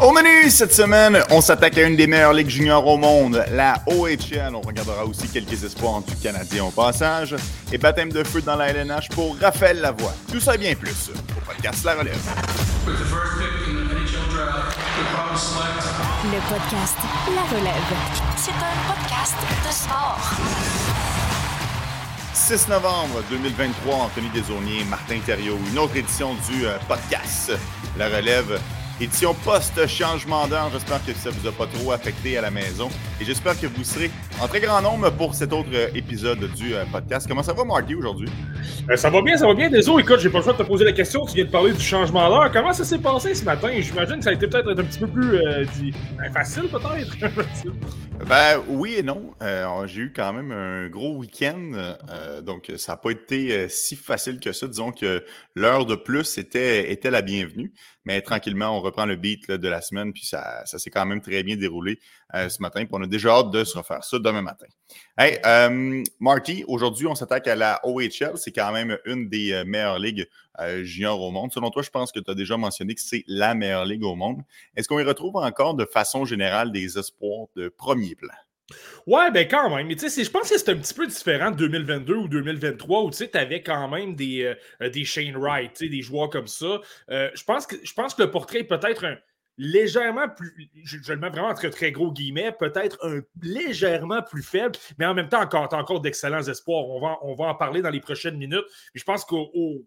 Au menu cette semaine, on s'attaque à une des meilleures ligues juniors au monde, la OHL. On regardera aussi quelques espoirs du Canadien au passage. Et baptême de feu dans la LNH pour Raphaël Lavoie. Tout ça et bien plus au podcast La Relève. Le podcast La Relève. C'est un podcast de sport. 6 novembre 2023, Anthony Desaulniers, Martin Thériault, une autre édition du euh, podcast La Relève. Édition post-changement d'heure. J'espère que ça ne vous a pas trop affecté à la maison. Et j'espère que vous serez en très grand nombre pour cet autre euh, épisode du euh, podcast. Comment ça va, Marty, aujourd'hui? Euh, ça va bien, ça va bien. Désolé, écoute, j'ai pas le choix de te poser la question. Tu viens de parler du changement d'heure. Comment ça s'est passé ce matin? J'imagine que ça a été peut-être un petit peu plus ben, facile, peut-être. ben oui et non. j'ai eu quand même un gros week-end. donc, ça n'a pas été si facile que ça. Disons que l'heure de plus était, était la bienvenue. Mais tranquillement, on reprend le beat de la semaine, puis ça, s'est quand même très bien déroulé euh, ce matin. Puis on a déjà hâte de se refaire ça demain matin. Hey, euh, Marty, aujourd'hui, on s'attaque à la OHL. C'est quand même une des euh, meilleures ligues juniors au monde. Selon toi, je pense que tu as déjà mentionné que c'est la meilleure ligue au monde. Est-ce qu'on y retrouve encore de façon générale des espoirs de premier plan? Ouais, ben quand même. Mais tu sais, je pense que c'est un petit peu différent de 2022 ou 2023 où tu sais, avais quand même des, euh, des Shane Wright, des joueurs comme ça. Euh, je, pense que, je pense que le portrait est peut-être un légèrement plus, je, le mets vraiment entre très gros guillemets, peut-être un légèrement plus faible, mais en même temps, encore, encore d'excellents espoirs. On va, on va en parler dans les prochaines minutes. je pense qu'au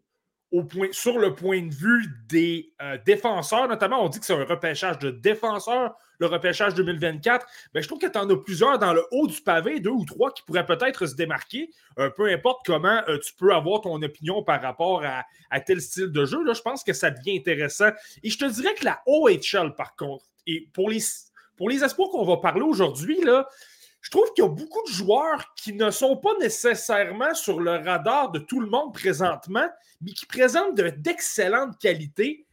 point, sur le point de vue des euh, défenseurs, notamment, on dit que c'est un repêchage de défenseurs, le repêchage 2024. Ben, je trouve que tu en as plusieurs dans le haut du pavé, deux ou trois, qui pourraient peut-être se démarquer. Euh, peu importe comment euh, tu peux avoir ton opinion par rapport à, tel style de jeu, je pense que ça devient intéressant. Et je te dirais que la OHL, par contre, et pour les, pour qu'on va parler aujourd'hui, je trouve qu'il y a beaucoup de joueurs qui ne sont pas nécessairement sur le radar de tout le monde présentement, mais qui présentent d'excellentes qualités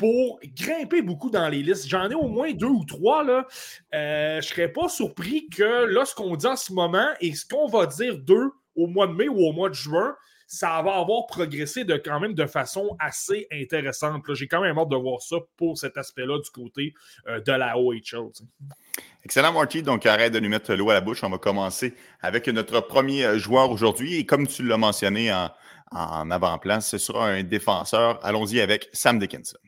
pour grimper beaucoup dans les listes. J'en ai au moins deux ou trois. Là. Euh, je ne serais pas surpris que là, ce qu'on dit en ce moment et ce qu'on va dire d'eux au mois de mai ou au mois de juin, ça va avoir progressé de quand même de façon assez intéressante. J'ai quand même hâte de voir ça pour cet aspect-là du côté euh, de la OHL. Excellent, Marty. Donc, arrête de nous mettre l'eau à la bouche. On va commencer avec notre premier euh, joueur aujourd'hui. Et comme tu l'as mentionné en, en avant-plan, ce sera un défenseur. Allons-y avec Sam Dickinson.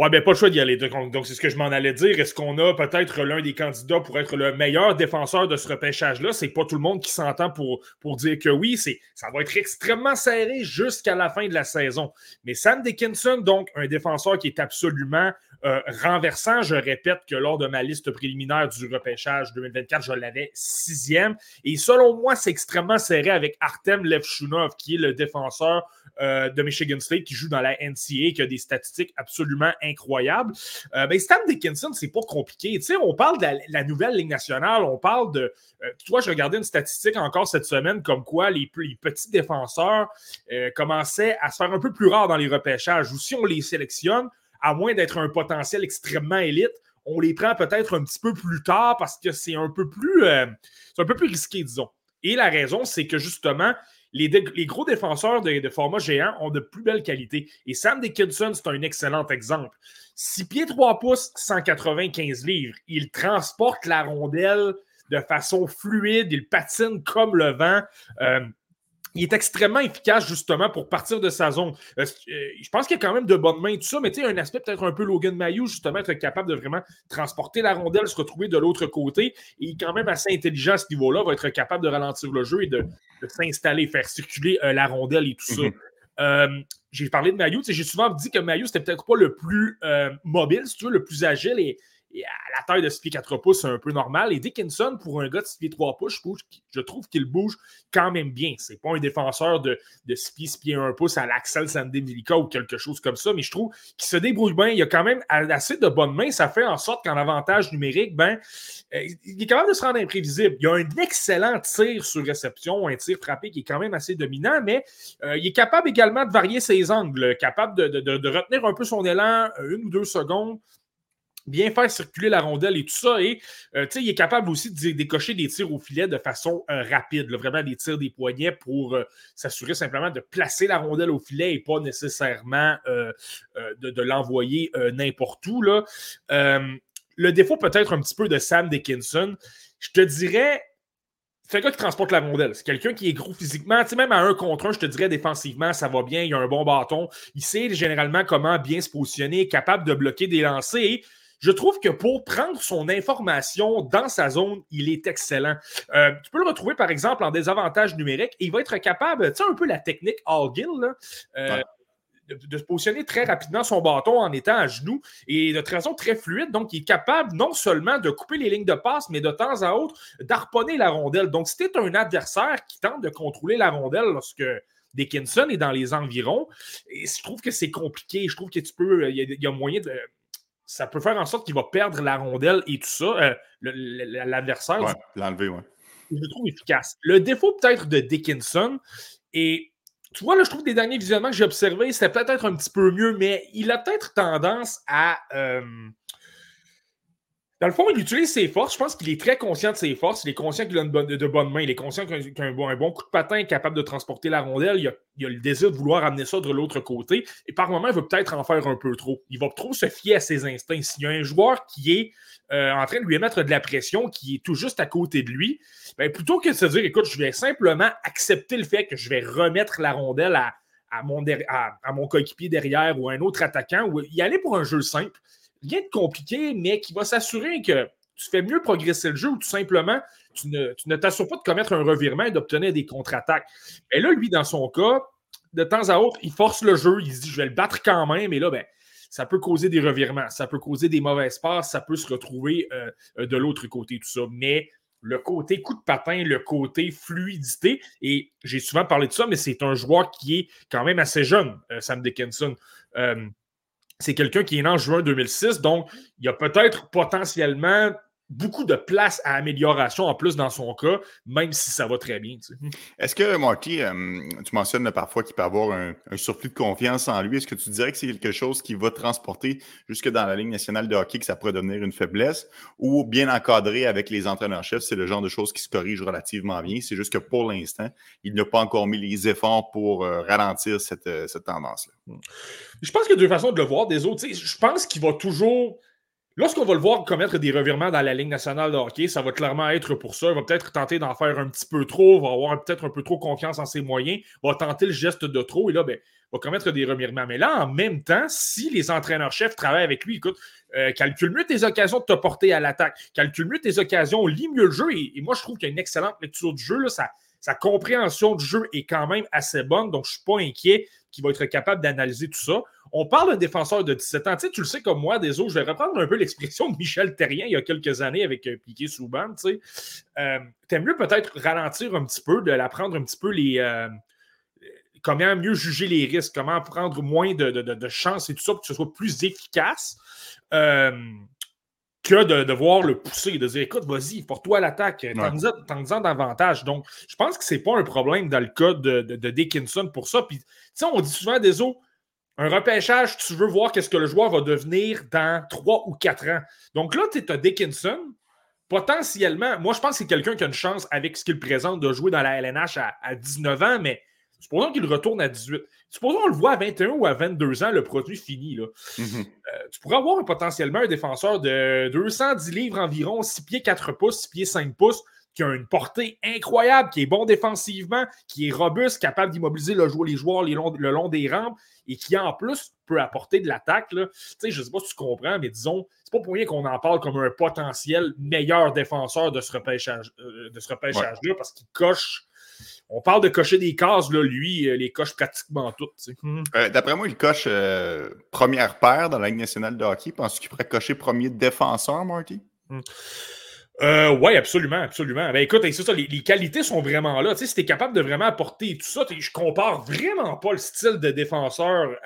Ouais, ben pas le choix d'y aller. Donc, c'est ce que je m'en allais dire. Est-ce qu'on a peut-être l'un des candidats pour être le meilleur défenseur de ce repêchage-là? C'est pas tout le monde qui s'entend pour, pour dire que oui. C'est, ça va être extrêmement serré jusqu'à la fin de la saison. Mais Sam Dickinson, donc, un défenseur qui est absolument euh, renversant. Je répète que lors de ma liste préliminaire du repêchage 2024, je l'avais sixième. Et selon moi, c'est extrêmement serré avec Artem Levchunov, qui est le défenseur euh, de Michigan State, qui joue dans la NCA, qui a des statistiques absolument incroyables. Euh, ben, Stan Dickinson, c'est pas compliqué. Tu sais, on parle de la, nouvelle Ligue nationale, on parle de. toi, je regardais une statistique encore cette semaine comme quoi les, petits défenseurs commençaient à se faire un peu plus rares dans les repêchages. Ou si on les sélectionne, à moins d'être un potentiel extrêmement élite, on les prend peut-être un petit peu plus tard parce que c'est un peu plus, euh, un peu plus risqué, disons. Et la raison, c'est que justement, les, gros défenseurs de, format géant ont de plus belles qualités. Et Sam Dickinson, c'est un excellent exemple. 6 pieds 3 pouces, 195 livres. Il transporte la rondelle de façon fluide, il patine comme le vent. Euh, il est extrêmement efficace justement pour partir de sa zone. Euh, euh, je pense qu'il y a quand même de bonnes mains et tout ça, mais tu sais, un aspect peut-être un peu Logan Mayou, justement, être capable de vraiment transporter la rondelle, se retrouver de l'autre côté. Et il est quand même assez intelligent à ce niveau-là, va être capable de ralentir le jeu et de, s'installer, faire circuler euh, la rondelle et tout ça. Mhm. j'ai parlé de Mayou, j'ai souvent dit que Mayou, c'était peut-être pas le plus mobile, si tu veux, le plus agile et à la taille de 6 pieds 4 pouces, c'est un peu normal. Et Dickinson, pour un gars de 6 pieds 3 pouces, je, trouve qu'il bouge quand même bien. C'est pas un défenseur de, de 6 pieds, 6 pieds 1 pouce à l'Axel Sandemilica ou quelque chose comme ça, mais je trouve qu'il se débrouille bien. Il a quand même assez de bonnes mains. Ça fait en sorte qu'en avantage numérique, ben, euh, il est capable de se rendre imprévisible. Il a un excellent tir sur réception, un tir frappé qui est quand même assez dominant, mais euh, il est capable également de varier ses angles, capable de, de retenir un peu son élan euh, une ou deux secondes bien faire circuler la rondelle et tout ça. Et euh, il est capable aussi de décocher des tirs au filet de façon euh, rapide, vraiment des tirs des poignets pour euh, s'assurer simplement de placer la rondelle au filet et pas nécessairement de, l'envoyer n'importe où. Là. le défaut peut-être un petit peu de Sam Dickinson, je te dirais, c'est un gars qui transporte la rondelle. C'est quelqu'un qui est gros physiquement. Tu sais, même à un contre un, je te dirais défensivement, ça va bien. Il a un bon bâton. Il sait généralement comment bien se positionner, capable de bloquer des lancers. Je trouve que pour prendre son information dans sa zone, il est excellent. Euh, tu peux le retrouver, par exemple, en désavantage numérique et il va être capable, tu sais, un peu la technique All Gill, euh, de, se positionner très rapidement son bâton en étant à genoux et de façon très fluide. Donc, il est capable non seulement de couper les lignes de passe, mais de temps à autre d'harponner la rondelle. Donc, si tu es un adversaire qui tente de contrôler la rondelle lorsque Dickinson est dans les environs, et je trouve que c'est compliqué. Je trouve que tu peux, il y a moyen de ça peut faire en sorte qu'il va perdre la rondelle et tout ça, euh, l'adversaire. Ouais, l'enlever, ouais. Je le trouve efficace. Le défaut peut-être de Dickinson, et tu vois, là, je trouve que des derniers visionnements que j'ai observés, c'était peut-être un petit peu mieux, mais il a peut-être tendance à. Euh, dans le fond, il utilise ses forces. Je pense qu'il est très conscient de ses forces. Il est conscient qu'il a de bonnes mains. Il est conscient qu'un bon, bon coup de patin est capable de transporter la rondelle. Il a, le désir de vouloir amener ça de l'autre côté. Et par moment, il veut peut-être en faire un peu trop. Il va trop se fier à ses instincts. S'il y a un joueur qui est euh, en train de lui mettre de la pression, qui est tout juste à côté de lui, ben, plutôt que de se dire, écoute, je vais simplement accepter le fait que je vais remettre la rondelle à mon coéquipier derrière ou à un autre attaquant, ou y aller pour un jeu simple rien de compliqué, mais qui va s'assurer que tu fais mieux progresser le jeu ou tout simplement, tu ne t'assures pas de commettre un revirement et d'obtenir des contre-attaques. Et là, lui, dans son cas, de temps à autre, il force le jeu, il se dit je vais le battre quand même, et là, ben, ça peut causer des revirements, ça peut causer des mauvaises passes, ça peut se retrouver euh, de l'autre côté, tout ça. Mais le côté coup de patin, le côté fluidité, et j'ai souvent parlé de ça, mais c'est un joueur qui est quand même assez jeune, euh, Sam Dickinson. Euh, c'est quelqu'un qui est né en juin 2006, donc il y a peut-être potentiellement beaucoup de place à amélioration en plus dans son cas, même si ça va très bien. Est-ce que, Marty, euh, tu mentionnes parfois qu'il peut avoir un, surplus de confiance en lui. Est-ce que tu dirais que c'est quelque chose qui va transporter jusque dans la Ligue nationale de hockey, que ça pourrait devenir une faiblesse, ou bien encadré avec les entraîneurs-chefs, c'est le genre de choses qui se corrigent relativement bien. C'est juste que pour l'instant, il n'a pas encore mis les efforts pour euh, ralentir cette, euh, cette tendance-là. Je pense qu'il y a deux façons de le voir des autres. Je pense qu'il va toujours Lorsqu'on va le voir commettre des revirements dans la Ligue nationale de hockey, ça va clairement être pour ça. Il va peut-être tenter d'en faire un petit peu trop, va avoir peut-être un peu trop confiance en ses moyens, va tenter le geste de trop et là, ben, va commettre des revirements. Mais là, en même temps, si les entraîneurs-chefs travaillent avec lui, écoute, euh, calcule mieux tes occasions de te porter à l'attaque, calcule mieux tes occasions, lit mieux le jeu. Et, moi, je trouve qu'il y a une excellente lecture du jeu. Sa compréhension du jeu est quand même assez bonne, donc je ne suis pas inquiet qu'il va être capable d'analyser tout ça. On parle d'un défenseur de 17 ans. Tu, sais, tu le sais comme moi, des autres, je vais reprendre un peu l'expression de Michel Terrien il y a quelques années avec euh, Piqué Souban. Tu sais. Euh, aimes mieux peut-être ralentir un petit peu, de l'apprendre un petit peu les. Euh, comment mieux juger les risques, comment prendre moins de, de, chance et tout ça pour que ce soit plus efficace. que de devoir le pousser, de dire écoute, vas-y, porte-toi à l'attaque, t'en en davantage. Donc, je pense que c'est pas un problème dans le cas de, de, Dickinson pour ça. Puis, sais, on dit souvent des autres, un repêchage, tu veux voir qu'est-ce que le joueur va devenir dans trois ou quatre ans. Donc là, tu as Dickinson. Potentiellement, moi, je pense que c'est quelqu'un qui a une chance avec ce qu'il présente de jouer dans la LNH à, 19 ans, mais supposons qu'il retourne à 18. Supposons qu'on le voit à 21 ou à 22 ans, le produit fini. Là. Mm-hmm. Euh, tu pourrais avoir potentiellement un défenseur de 210 livres environ, 6 pieds 4 pouces, 6 pieds 5 pouces, qui a une portée incroyable, qui est bon défensivement, qui est robuste, capable d'immobiliser le, les joueurs le long des rampes et qui en plus peut apporter de l'attaque. Je ne sais pas si tu comprends, mais disons, c'est pas pour rien qu'on en parle comme un potentiel meilleur défenseur de ce repêchage, euh, repêchage-là, parce qu'il coche. On parle de cocher des cases, là, lui, euh, les coche pratiquement toutes. Euh, d'après moi, il coche première paire dans la Ligue nationale de hockey. Penses-tu qu'il pourrait cocher premier défenseur, Marty? Hmm. Euh, oui, absolument, absolument. Ben écoute, c'est ça, les, qualités sont vraiment là. Tu sais, si tu es capable de vraiment apporter tout ça, je compare vraiment pas le style de défenseur.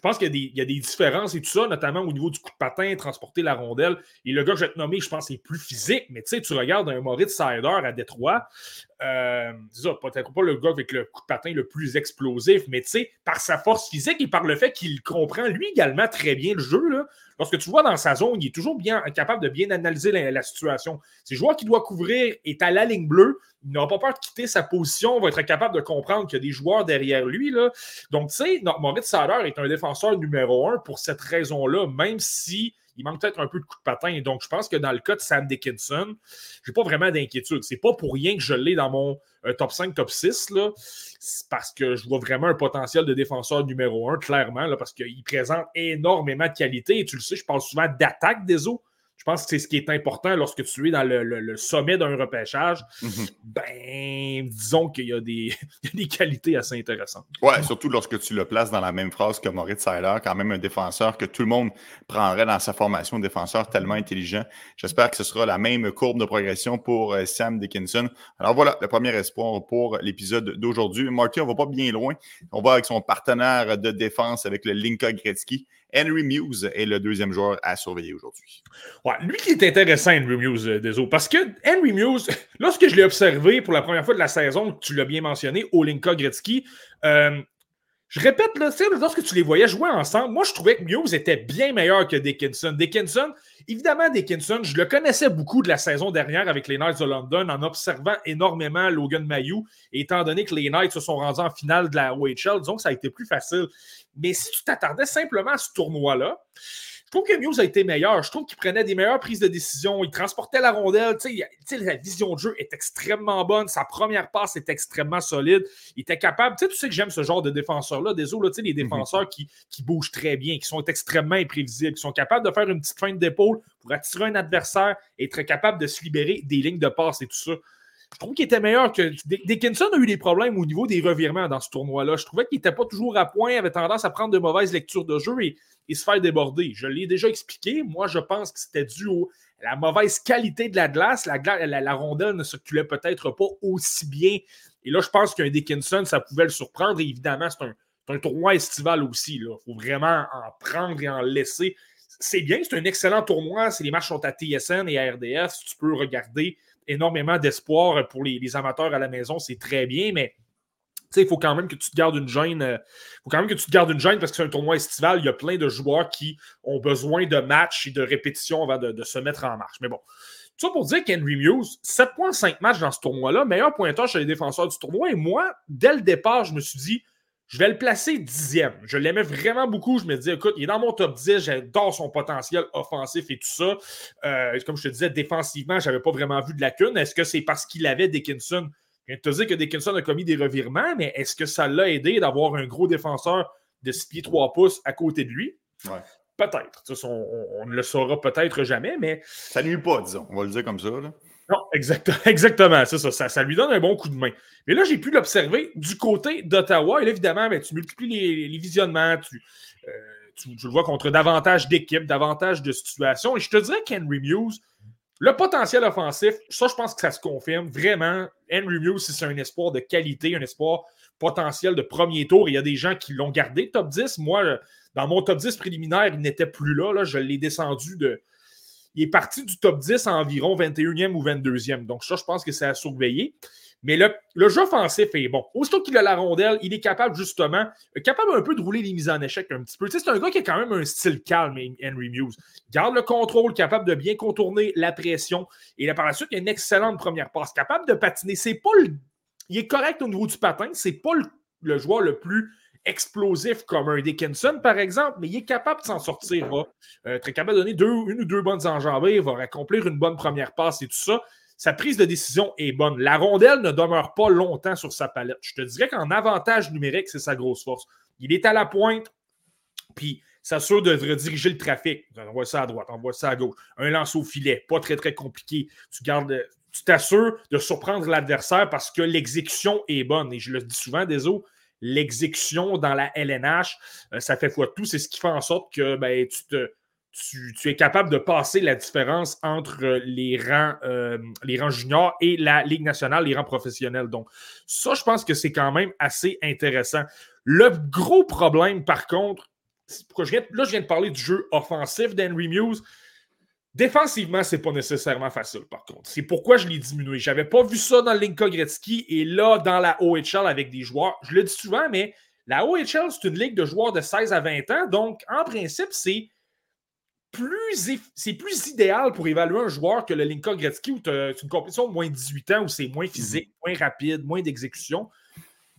Je pense qu'il y, a des différences et tout ça, notamment au niveau du coup de patin, transporter la rondelle. Et le gars que je vais te nommer, je pense, est plus physique, mais tu sais, tu regardes un Maurice Sider à Détroit. Euh, peut-être pas le gars avec le coup de patin le plus explosif, mais tu sais, par sa force physique et par le fait qu'il comprend lui également très bien le jeu, là, lorsque tu vois dans sa zone, il est toujours bien capable de bien analyser la, situation. C'est le joueur qui doit couvrir est à la ligne bleue, il n'aura pas peur de quitter sa position, va être capable de comprendre qu'il y a des joueurs derrière lui. Là. Donc, tu sais, Moritz Sader est un défenseur numéro un pour cette raison-là, même si il manque peut-être un peu de coup de patin. Donc, je pense que dans le cas de Sam Dickinson, je n'ai pas vraiment d'inquiétude. C'est pas pour rien que je l'ai dans mon euh, top 5, top 6. Là. parce que je vois vraiment un potentiel de défenseur numéro 1, clairement, là, parce qu'il présente énormément de qualité. Et tu le sais, je parle souvent d'attaque des eaux. Je pense que c'est ce qui est important lorsque tu es dans le, sommet d'un repêchage. Mhm. Ben, disons qu'il y, a des qualités assez intéressantes. Ouais, surtout lorsque tu le places dans la même phrase que Moritz Seiler, quand même un défenseur que tout le monde prendrait dans sa formation, un défenseur tellement intelligent. J'espère que ce sera la même courbe de progression pour euh, Sam Dickinson. Alors voilà, le premier espoir pour l'épisode d'aujourd'hui. Marty, on va pas bien loin. On va avec son partenaire de défense avec le Linka Gretzky. Henry Muse est le deuxième joueur à surveiller aujourd'hui. Lui qui est intéressant, Henry Muse, euh, parce que Henry Muse, lorsque je l'ai observé pour la première fois de la saison, tu l'as bien mentionné, Olinka Gretzky, euh, je répète, là, lorsque tu les voyais jouer ensemble, moi, je trouvais que Muse était bien meilleur que Dickinson. Dickinson, évidemment, Dickinson, je le connaissais beaucoup de la saison dernière avec les Knights de London en observant énormément Logan Mayou. Étant donné que les Knights se sont rendus en finale de la OHL, disons que ça a été plus facile. Mais si tu t'attardais simplement à ce tournoi-là, je trouve que Muse a été meilleur. Je trouve qu'il prenait des meilleures prises de décision. Il transportait la rondelle. Tu sais, la vision de jeu est extrêmement bonne. Sa première passe est extrêmement solide. Il était capable. Tu sais, tu sais que j'aime ce genre de défenseurs-là. Désolé, tu sais, les mhm. défenseurs qui, qui, bougent très bien, qui sont extrêmement imprévisibles, qui sont capables de faire une petite feinte d'épaule pour attirer un adversaire et être capable de se libérer des lignes de passe et tout ça. Je trouve qu'il était meilleur que. Dickinson a eu des problèmes au niveau des revirements dans ce tournoi-là. Je trouvais qu'il n'était pas toujours à point, avait tendance à prendre de mauvaises lectures de jeu et, se faire déborder. Je l'ai déjà expliqué. Moi, je pense que c'était dû à la mauvaise qualité de la glace. La, la, rondelle ne circulait peut-être pas aussi bien. Et là, je pense qu'un Dickinson, ça pouvait le surprendre. Évidemment, c'est un, tournoi estival aussi. Il faut vraiment en prendre et en laisser. C'est bien, c'est un excellent tournoi. Si les matchs sont à TSN et à RDS, tu peux regarder énormément d'espoir pour les, amateurs à la maison, c'est très bien, mais il faut quand même que tu te gardes une gêne. Euh, faut quand même que tu te gardes une gêne parce que c'est un tournoi estival. Il y a plein de joueurs qui ont besoin de matchs et de répétitions avant de, se mettre en marche. Mais bon, tout ça pour dire qu'Henry Muse, 7.5 matchs dans ce tournoi-là, meilleur pointeur chez les défenseurs du tournoi. Et moi, dès le départ, je me suis dit, je vais le placer dixième. Je l'aimais vraiment beaucoup. Je me disais, écoute, il est dans mon top 10. J'adore son potentiel offensif et tout ça. Euh, comme je te disais, défensivement, je n'avais pas vraiment vu de lacune. Est-ce que c'est parce qu'il avait Dickinson? Je viens de te dire que Dickinson a commis des revirements, mais est-ce que ça l'a aidé d'avoir un gros défenseur de 6 pieds 3 pouces à côté de lui? Peut-être. On, ne le saura peut-être jamais, mais. Ça nuit pas, disons. On va le dire comme ça. Là. Non, exactement, c'est ça, ça, lui donne un bon coup de main. Mais là, j'ai pu l'observer du côté d'Ottawa. Et là, évidemment, ben, tu multiplies les, visionnements, euh, tu, le vois contre davantage d'équipes, davantage de situations. Et je te dirais qu'Henry Muse, le potentiel offensif, ça, je pense que ça se confirme. Vraiment, Henry Muse, c'est un espoir de qualité, un espoir potentiel de premier tour. il y a des gens qui l'ont gardé top 10. Moi, dans mon top 10 préliminaire, il n'était plus là. là. Je l'ai descendu de, il est parti du top 10 à environ 21e ou 22e. Donc, ça, je pense que c'est à surveiller. Mais le, jeu offensif est bon. Aussitôt qu'il a la rondelle, il est capable justement, capable un peu de rouler les mises en échec un petit peu. Tu sais, c'est un gars qui a quand même un style calme, Henry Muse. Garde le contrôle, capable de bien contourner la pression. Et là, par la suite, il a une excellente première passe. Capable de patiner. C'est pas le... Il est correct au niveau du patin. C'est pas le joueur le plus explosif comme un Dickinson, par exemple, mais il est capable de s'en sortir. Euh, très capable de donner deux, une ou deux bonnes enjambées, il va accomplir une bonne première passe et tout ça. Sa prise de décision est bonne. La rondelle ne demeure pas longtemps sur sa palette. Je te dirais qu'en avantage numérique, c'est sa grosse force. Il est à la pointe, puis s'assure de rediriger le trafic. On voit ça à droite, on voit ça à gauche. Un lance au filet, pas très, très compliqué. Tu gardes, tu t'assures de surprendre l'adversaire parce que l'exécution est bonne. Et je le dis souvent, des l'exécution dans la LNH, euh, ça fait fois tout? C'est ce qui fait en sorte que ben, tu, es capable de passer la différence entre les rangs, euh, les rangs juniors et la Ligue nationale, les rangs professionnels. Donc, ça, je pense que c'est quand même assez intéressant. Le gros problème, par contre, là, je viens de parler du jeu offensif d'Henry Muse. Défensivement, c'est pas nécessairement facile, par contre. C'est pourquoi je l'ai diminué. J'avais pas vu ça dans Linka Gretzky et là, dans la OHL avec des joueurs. Je le dis souvent, mais la OHL, c'est une ligue de joueurs de 16 à 20 ans. Donc, en principe, c'est plus, c'est plus idéal pour évaluer un joueur que le Linka Gretzky où c'est une compétition de moins de 18 ans où c'est moins physique, moins rapide, moins d'exécution.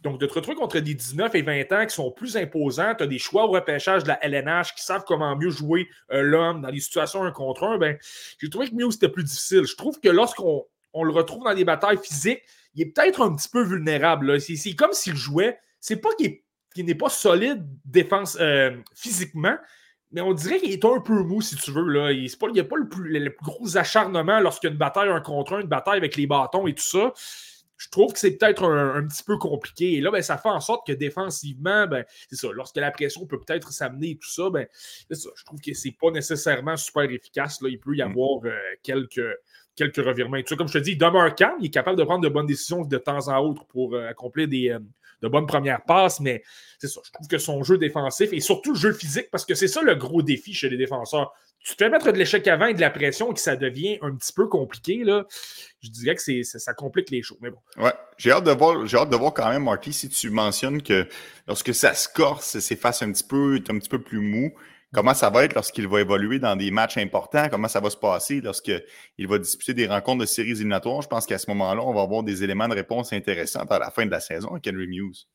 Donc, de te retrouver contre des 19 et 20 ans qui sont plus imposants, tu as des choix au repêchage de la LNH qui savent comment mieux jouer euh, l'homme dans des situations un contre un, ben, j'ai trouvé que Mew, c'était plus difficile. Je trouve que lorsqu'on on le retrouve dans des batailles physiques, il est peut-être un petit peu vulnérable. C'est comme s'il jouait. C'est pas qu'il n'est pas solide défense euh, physiquement, mais on dirait qu'il est un peu mou, si tu veux. Là. Il n'y a pas le plus, le plus gros acharnement lorsqu'il y a une bataille un contre un, une bataille avec les bâtons et tout ça je trouve que c'est peut-être un, petit peu compliqué. Et là, ben, ça fait en sorte que défensivement, ben, c'est ça, lorsque la pression peut peut-être s'amener et tout ça, ben, ça, je trouve que c'est pas nécessairement super efficace. Là. Il peut y mm. avoir euh, quelques, quelques revirements. Et tout ça, comme je te dis, il demeure calme, il est capable de prendre de bonnes décisions de temps en autre pour euh, accomplir des, euh, de bonnes premières passes, mais c'est ça, je trouve que son jeu défensif et surtout le jeu physique, parce que c'est ça le gros défi chez les défenseurs tu te fais mettre de l'échec avant et de la pression et que ça devient un petit peu compliqué, là, je dirais que ça, ça, complique les choses. Mais bon. Ouais, j'ai hâte de voir, j'ai hâte de voir quand même, Marty, si tu mentionnes que lorsque ça se corse, s'efface un petit peu, est un petit peu plus mou. Comment ça va être lorsqu'il va évoluer dans des matchs importants? Comment ça va se passer lorsqu'il va disputer des rencontres de séries éliminatoires? Je pense qu'à ce moment-là, on va avoir des éléments de réponse intéressants à la fin de la saison avec Henry Muse.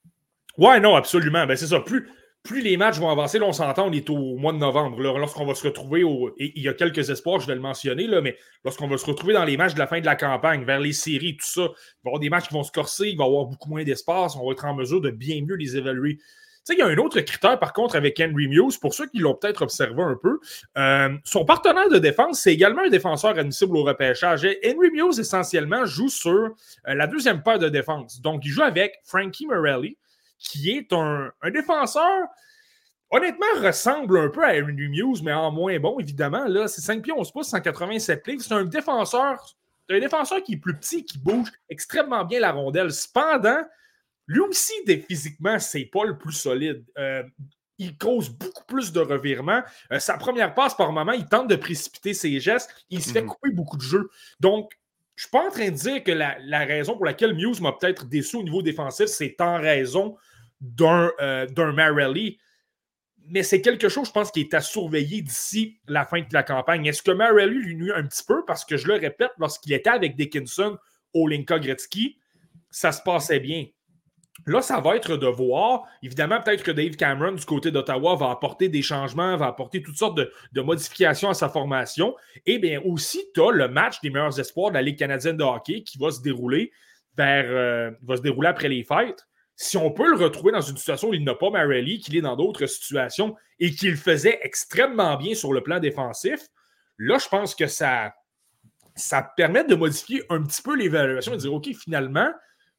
Ouais, non, absolument. Ben, c'est ça. Plus, plus les matchs vont avancer, là, on s'entend, on est au mois de novembre. Lorsqu'on va se retrouver, au, et il y a quelques espoirs, je vais le mentionner, mais lorsqu'on va se retrouver dans les matchs de la fin de la campagne, vers les séries, tout ça, il va y avoir des matchs qui vont se corser, il va y avoir beaucoup moins d'espace, on va être en mesure de bien mieux les évaluer. Tu sais, il y a un autre critère, par contre, avec Henry Muse, pour ceux qui l'ont peut-être observé un peu. Euh, son partenaire de défense, c'est également un défenseur admissible au repêchage. Henry Muse, essentiellement, joue sur euh, la deuxième paire de défense. Donc, il joue avec Frankie Morelli, qui est un, défenseur honnêtement, ressemble un peu à Aaron Muse, mais en moins bon, évidemment. Là, c'est 5 pieds 11 pouces, 187 livres. C'est un défenseur, un défenseur qui est plus petit, qui bouge extrêmement bien la rondelle. Cependant, lui aussi, physiquement, c'est pas le plus solide. Euh, il cause beaucoup plus de revirements. Euh, sa première passe, par moment, il tente de précipiter ses gestes. Il se fait mhm. couper beaucoup de jeux. Donc, je suis pas en train de dire que la, raison pour laquelle Muse m'a peut-être déçu au niveau défensif, c'est en raison d'un euh. Mais c'est quelque chose, je pense, qui est à surveiller d'ici la fin de la campagne. Est-ce que Marelli lui nuit un petit peu? Parce que je le répète, lorsqu'il était avec Dickinson au Linka Gretzky, ça se passait bien. Là, ça va être de voir. Évidemment, peut-être que Dave Cameron, du côté d'Ottawa, va apporter des changements, va apporter toutes sortes de, modifications à sa formation. Et bien aussi, tu as le match des meilleurs espoirs de la Ligue canadienne de hockey qui va se dérouler vers euh, va se dérouler après les fêtes. Si on peut le retrouver dans une situation où il n'a pas Marelli, qu'il est dans d'autres situations et qu'il faisait extrêmement bien sur le plan défensif, là, je pense que ça, ça permet de modifier un petit peu l'évaluation et de dire OK, finalement,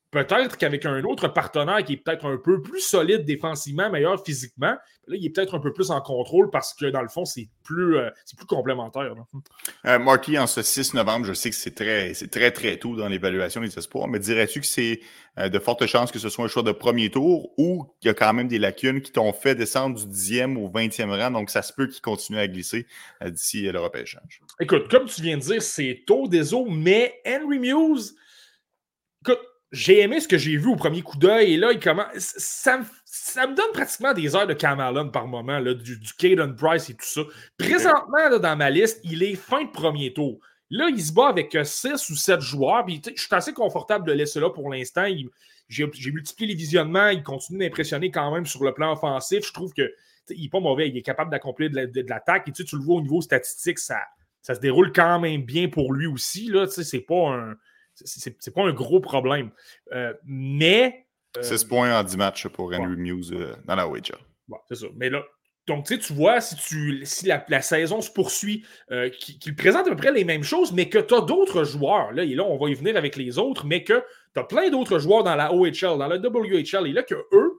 Peut-être qu'avec un autre partenaire qui est peut-être un peu plus solide défensivement, meilleur physiquement, là, il est peut-être un peu plus en contrôle parce que dans le fond, c'est plus, euh, plus complémentaire. Euh, Marky, en ce 6 novembre, je sais que c'est très, c'est très, très tôt dans l'évaluation des espoirs, mais dirais-tu que c'est euh, de fortes chances que ce soit un choix de premier tour ou qu'il y a quand même des lacunes qui t'ont fait descendre du 10e au 20e rang, donc ça se peut qu'il continue à glisser d'ici le repêchage? Écoute, comme tu viens de dire, c'est tôt des eaux, mais Henry Muse, écoute, j'ai aimé ce que j'ai vu au premier coup d'œil. Et là, il commence. Ça, me donne pratiquement des heures de Cameron par moment, là, du, du Caden Price et tout ça. Présentement, dans ma liste, il est fin de premier tour. Là, il se bat avec 6 ou 7 joueurs. Je suis assez confortable de laisser là pour l'instant. J'ai multiplié les visionnements. Il continue d'impressionner quand même sur le plan offensif. Je trouve que il n'est pas mauvais. Il est capable d'accomplir de l'attaque. Et tu, tu le vois au niveau statistique, ça, ça se déroule quand même bien pour lui aussi. C'est pas un c'est pas un gros problème. Euh, mais. 6 euh, points en 10 matchs pour Henry Muse euh, dans la Wager. c'est ça. Mais là, donc, tu vois, si, tu, si la, saison se poursuit, qu'il présente à peu près les mêmes choses, mais que tu as d'autres joueurs, là, et là, on va y venir avec les autres, mais que tu as plein d'autres joueurs dans la OHL, dans la WHL, et là, que eux,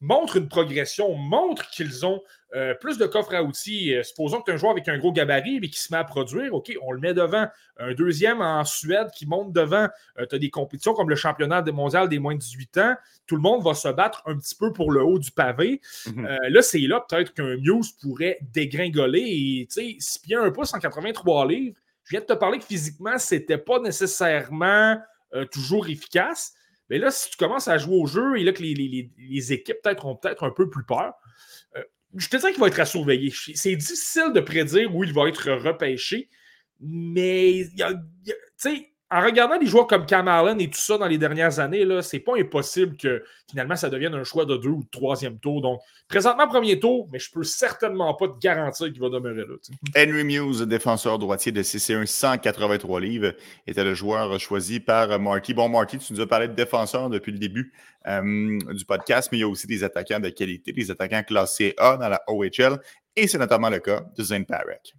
montre une progression, montre qu'ils ont euh, plus de coffres à outils. Euh, supposons que tu as un joueur avec un gros gabarit et qui se met à produire, OK, on le met devant. Un deuxième en Suède qui monte devant. Euh, tu as des compétitions comme le championnat mondial des moins de 18 ans. Tout le monde va se battre un petit peu pour le haut du pavé. Mhm. là, c'est là peut-être qu'un Muse pourrait dégringoler et, tu sais, si un peu 183 livres, je viens de te parler que physiquement, c'était pas nécessairement toujours efficace. Mais là, si tu commences à jouer au jeu et là que les, équipes peut-être ont peut-être un peu plus peur, euh, je te dis qu'il va être à surveiller. C'est difficile de prédire où il va être repêché, mais tu sais, en regardant des joueurs comme Cam Allen et tout ça dans les dernières années, c'est pas impossible que finalement ça devienne un choix de deux ou de troisième tour. Donc, présentement, premier tour, mais je peux certainement pas te garantir qu'il va demeurer là. Henry Muse, défenseur droitier de CC1, 183 livres, était le joueur choisi par Marty. Bon, Marty, tu nous as parlé de défenseur depuis le début euh, du podcast, mais il y a aussi des attaquants de qualité, des attaquants classés A dans la OHL, et c'est notamment le cas de Zane Parek.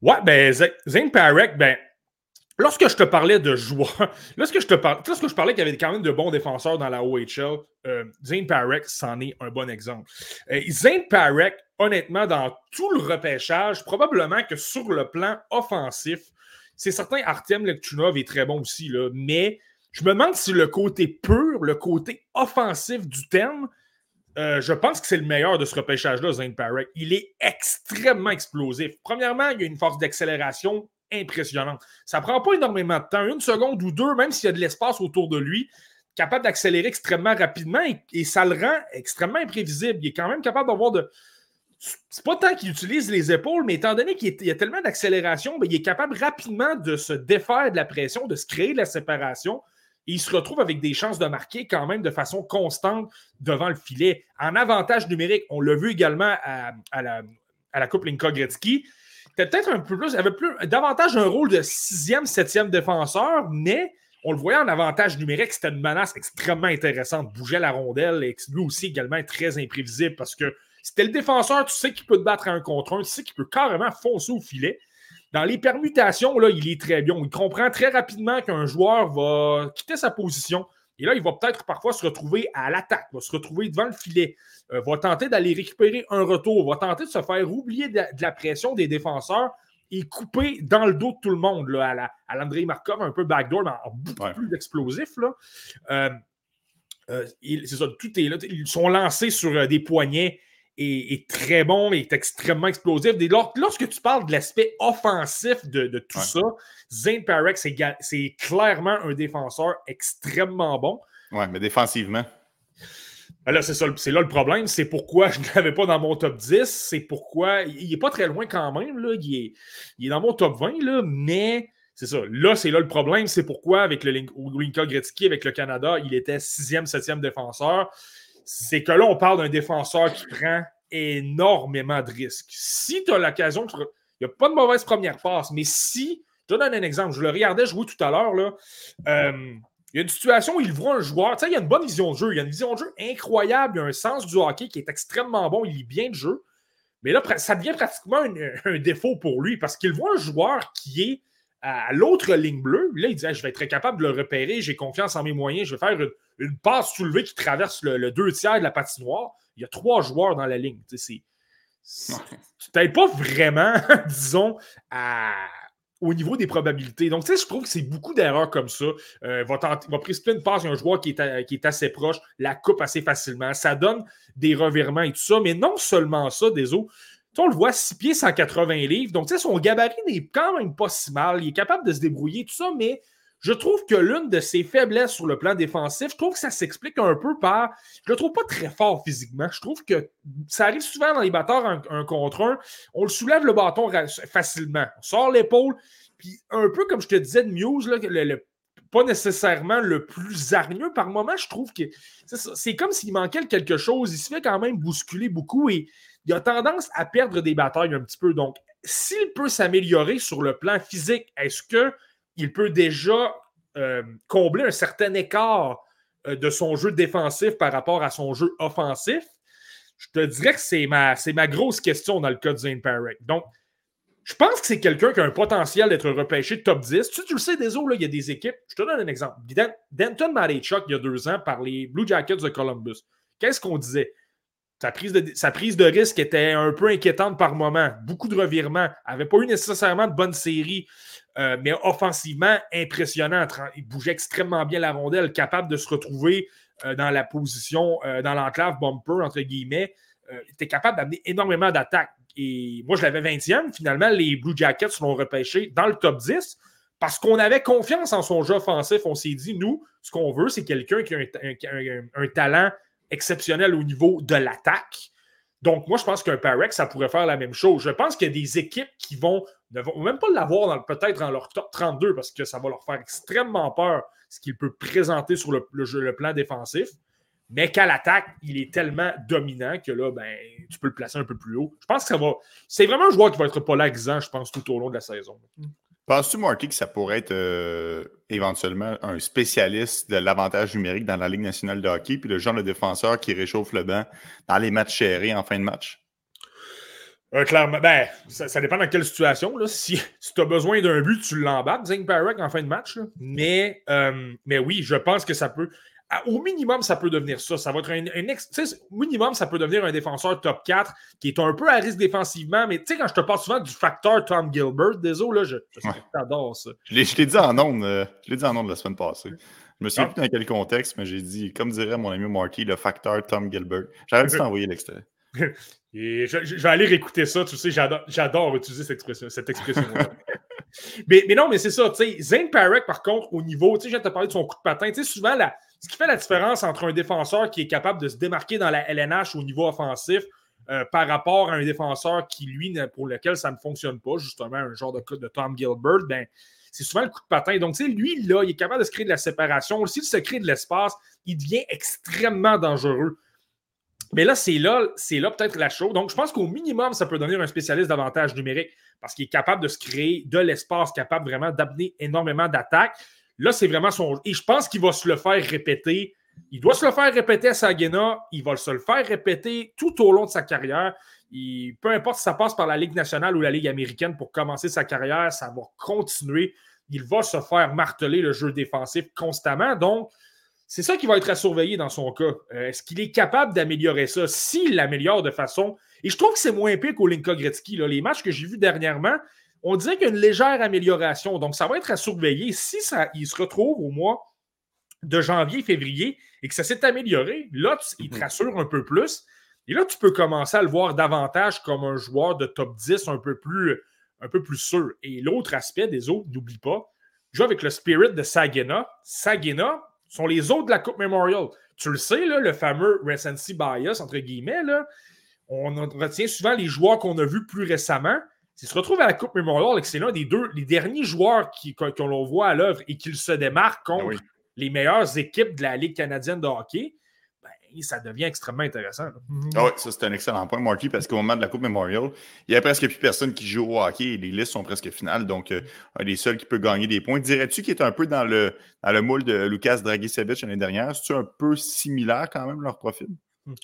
Ouais, ben, Zane Parek, ben, Lorsque je te parlais de joueurs, lorsque je te lorsque je parlais qu'il y avait quand même de bons défenseurs dans la OHL, euh, Zane Parek, c'en est un bon exemple. Euh, Parek, honnêtement, dans tout le repêchage, probablement que sur le plan offensif, c'est certain, Artem Lektunov est très bon aussi, là, mais je me demande si le côté pur, le côté offensif du terme, euh, je pense que c'est le meilleur de ce repêchage-là, Zane Parek. Il est extrêmement explosif. Premièrement, il a une force d'accélération impressionnante. Ça prend pas énormément de temps, une seconde ou deux, même s'il y a de l'espace autour de lui, capable d'accélérer extrêmement rapidement et, ça le rend extrêmement imprévisible. Il est quand même capable d'avoir de. C'est pas tant qu'il utilise les épaules, mais étant donné qu'il y a tellement d'accélération, ben, il est capable rapidement de se défaire de la pression, de se créer de la séparation. Et il se retrouve avec des chances de marquer quand même de façon constante devant le filet. En avantage numérique, on l'a vu également à, la, à la Coupe Linka Peut-être un peu plus, avait plus, davantage un rôle de sixième, septième défenseur, mais on le voyait en avantage numérique, c'était une menace extrêmement intéressante, bougeait la rondelle et lui aussi également très imprévisible parce que c'était le défenseur, tu sais qu'il peut te battre un contre un, tu sais qu'il peut carrément foncer au filet. Dans les permutations, là, il est très bien. Il comprend très rapidement qu'un joueur va quitter sa position, et là, il va peut-être parfois se retrouver à l'attaque, va se retrouver devant le filet, euh, va tenter d'aller récupérer un retour, va tenter de se faire oublier de la, pression des défenseurs et couper dans le dos de tout le monde, là, à l'André Markov, un peu backdoor, mais en beaucoup plus explosif. Euh, euh, c'est ça, tout est là. Ils sont lancés sur des poignets est, très bon, est extrêmement explosif. lorsque tu parles de l'aspect offensif de, tout ça, Zane Parek, c'est clairement un défenseur extrêmement bon. Ouais, mais défensivement. Ben là, c'est là le problème. C'est pourquoi je ne l'avais pas dans mon top 10. C'est pourquoi. Il n'est pas très loin quand même. Là. Il, est, il est dans mon top 20, là, mais c'est ça. Là, c'est là le problème. C'est pourquoi, avec le Linka Gretzky, avec le Canada, il était sixième, septième défenseur c'est que là, on parle d'un défenseur qui prend énormément de risques. Si tu as l'occasion, il n'y a pas de mauvaise première passe, mais si, je te donne un exemple, je le regardais jouer tout à l'heure, là. Euh, il y a une situation où il voit un joueur, tu sais, il y a une bonne vision de jeu, il y a une vision de jeu incroyable, il y a un sens du hockey qui est extrêmement bon, il lit bien le jeu. Mais là, ça devient pratiquement un, défaut pour lui parce qu'il voit un joueur qui est à l'autre ligne bleue. Là, il dit Je vais être capable de le repérer, j'ai confiance en mes moyens, je vais faire une, passe soulevée qui traverse le, deux tiers de la patinoire. Il y a trois joueurs dans la ligne. Tu n'es pas vraiment, disons, au niveau des probabilités. Donc, tu sais, je trouve que c'est beaucoup d'erreurs comme ça. Euh, va, tenter, va précipiter une passe, il y a un joueur qui est, qui est assez proche, la coupe assez facilement. Ça donne des revirements et tout ça. Mais non seulement ça, des autres on le voit 6 pieds, 180 livres. Donc, son gabarit n'est quand même pas si mal. Il est capable de se débrouiller, tout ça, mais je trouve que l'une de ses faiblesses sur le plan défensif, je trouve que ça s'explique un peu par. Je le trouve pas très fort physiquement. Je trouve que ça arrive souvent dans les batteurs un, contre un. On le soulève le bâton facilement. On sort l'épaule. Puis un peu comme je te disais de Muse, pas nécessairement le plus hargneux par moment, je trouve que c'est comme s'il manquait quelque chose. Il se fait quand même bousculer beaucoup et il a tendance à perdre des batailles un petit peu. Donc, s'il peut s'améliorer sur le plan physique, est-ce qu'il peut déjà euh, combler un certain écart euh, de son jeu défensif par rapport à son jeu offensif? Je te dirais que c'est ma, grosse question dans le cas de Zane Parek. Donc, je pense que c'est quelqu'un qui a un potentiel d'être repêché top 10. Tu, tu le sais, des autres, il y a des équipes. Je te donne un exemple. Denton Marichuk, il y a deux ans, par les Blue Jackets de Columbus. Qu'est-ce qu'on disait? Sa prise, de, sa prise de risque était un peu inquiétante par moment. Beaucoup de revirements. N'avait pas eu nécessairement de bonnes séries, euh, mais offensivement, impressionnant. Il bougeait extrêmement bien la rondelle, capable de se retrouver euh, dans la position, euh, dans l'enclave bumper, entre guillemets. il était capable d'amener énormément d'attaques. Et moi, je l'avais 20e. Finalement, les Blue Jackets l'ont repêché dans le top 10 parce qu'on avait confiance en son jeu offensif. On s'est dit, nous, ce qu'on veut, c'est quelqu'un qui a un, talent exceptionnel au niveau de l'attaque. Donc, moi, je pense qu'un Parex, ça pourrait faire la même chose. Je pense qu'il y a des équipes qui vont ne vont même pas l'avoir peut-être dans leur top 32 parce que ça va leur faire extrêmement peur ce qu'il peut présenter sur le, plan défensif. Mais qu'à l'attaque, il est tellement dominant que là, ben, tu peux le placer un peu plus haut. Je pense que ça va. C'est vraiment un joueur qui va être polarisant, je pense, tout au long de la saison. Penses-tu, Marky, que ça pourrait être euh, éventuellement un spécialiste de l'avantage numérique dans la Ligue nationale de hockey, puis le genre de défenseur qui réchauffe le banc dans les matchs chérés en fin de match? Euh, clairement, ben, ça, dépend dans quelle situation. Là. Si, tu as besoin d'un but, tu l'embarques, Zing Parek, en fin de match. Mais, euh, mais oui, je pense que ça peut au minimum, ça peut devenir ça. Ça va être un, au minimum, ça peut devenir un défenseur top 4 qui est un peu à risque défensivement. Mais tu sais, quand je te parle souvent du facteur Tom Gilbert, désolé, là, je, je t'adore ça. Je l'ai dit en ondes, euh, je l'ai dit en ondes la semaine passée. Je me souviens ah. plus dans quel contexte, mais j'ai dit, comme dirait mon ami Marky, le facteur Tom Gilbert. J'arrête de t'envoyer l'extrait. Et je, vais aller réécouter ça. Tu sais, j'adore utiliser cette expression. Cette expression mais, mais non, mais c'est ça. Tu sais, Zane Parek, par contre, au niveau, tu sais, je viens de te parler de son coup de patin. Tu sais, souvent, la, ce qui fait la différence entre un défenseur qui est capable de se démarquer dans la LNH au niveau offensif euh, par rapport à un défenseur qui, lui, pour lequel ça ne fonctionne pas, justement, un genre de, de Tom Gilbert, ben, c'est souvent le coup de patin. Donc, tu sais, lui, là, il est capable de se créer de la séparation. S'il se crée de l'espace, il devient extrêmement dangereux. Mais là, c'est là, c'est là peut-être la chose. Donc, je pense qu'au minimum, ça peut devenir un spécialiste d'avantage numérique parce qu'il est capable de se créer de l'espace, capable vraiment d'amener énormément d'attaques. Là, c'est vraiment son. Et je pense qu'il va se le faire répéter. Il doit se le faire répéter à Sagena. Il va se le faire répéter tout au long de sa carrière. peu importe si ça passe par la Ligue nationale ou la Ligue américaine pour commencer sa carrière, ça va continuer. Il va se faire marteler le jeu défensif constamment. Donc, c'est ça qui va être à surveiller dans son cas. Euh, est-ce qu'il est capable d'améliorer ça? S'il l'améliore de façon. Et je trouve que c'est moins pire qu'Olinka Gretzky. Les matchs que j'ai vus dernièrement, on dirait qu'il y a une légère amélioration. Donc, ça va être à surveiller. Si ça, il se retrouve au mois de janvier, février et que ça s'est amélioré, là, il te mhm. rassure un peu plus. Et là, tu peux commencer à le voir davantage comme un joueur de top 10 un peu plus, un peu plus sûr. Et l'autre aspect des autres, n'oublie pas, joue avec le spirit de Sagena. Sagena sont les autres de la Coupe Memorial. Tu le sais, là, le fameux recency bias, entre guillemets, là, on retient souvent les joueurs qu'on a vus plus récemment. S'il se retrouve à la Coupe Memorial et que c'est l'un des deux, les derniers joueurs qu'on l'on voit à l'œuvre et qu'il se démarque contre ben les meilleures équipes de la Ligue canadienne de hockey, ben, ça devient extrêmement intéressant. Ah oui, ça c'est un excellent point, Marky, parce qu'au moment de la Coupe Memorial, il n'y a presque plus personne qui joue au hockey et les listes sont presque finales. Donc, euh, un des seuls qui peut gagner des points. Dirais-tu qu'il est un peu dans le, dans le moule de Lucas Dragicevic l'année dernière? C'est-tu un peu similaire quand même leur profil? Hmm.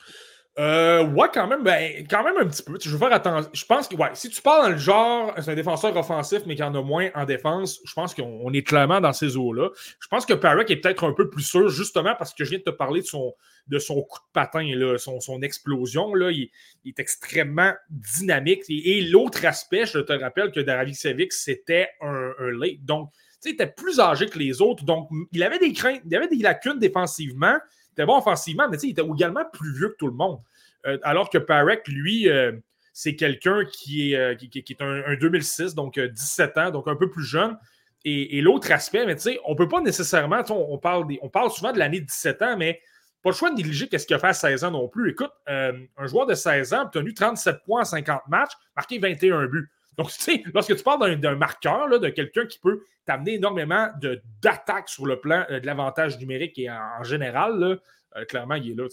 Euh, ouais, quand même, ben, quand même un petit peu. Je veux faire attention. Je pense que, ouais, si tu parles dans le genre, c'est un défenseur offensif, mais qu'il en a moins en défense, je pense qu'on est clairement dans ces eaux-là. Je pense que Parek est peut-être un peu plus sûr, justement parce que je viens de te parler de son, de son coup de patin, là, son, son explosion. Là, il, est extrêmement dynamique. Et, l'autre aspect, je te rappelle que Sevic, c'était un, un late. Donc, il était plus âgé que les autres. Donc, il avait des craintes, il avait des lacunes défensivement. Était bon offensivement, mais il était également plus vieux que tout le monde. Euh, alors que Parek, lui, euh, c'est quelqu'un qui est, euh, qui, est un, 2006, donc 17 ans, donc un peu plus jeune. Et, l'autre aspect, mais on ne peut pas nécessairement, on, parle on parle souvent de l'année 17 ans, mais pas le choix de négliger qu'est-ce qu'il a fait à 16 ans non plus. Écoute, un joueur de 16 ans a obtenu 37 points en 50 matchs, marqué 21 buts. Donc, tu sais, lorsque tu parles d'un marqueur, de quelqu'un qui peut t'amener énormément d'attaques sur le plan de l'avantage numérique et en, général, clairement, il est là.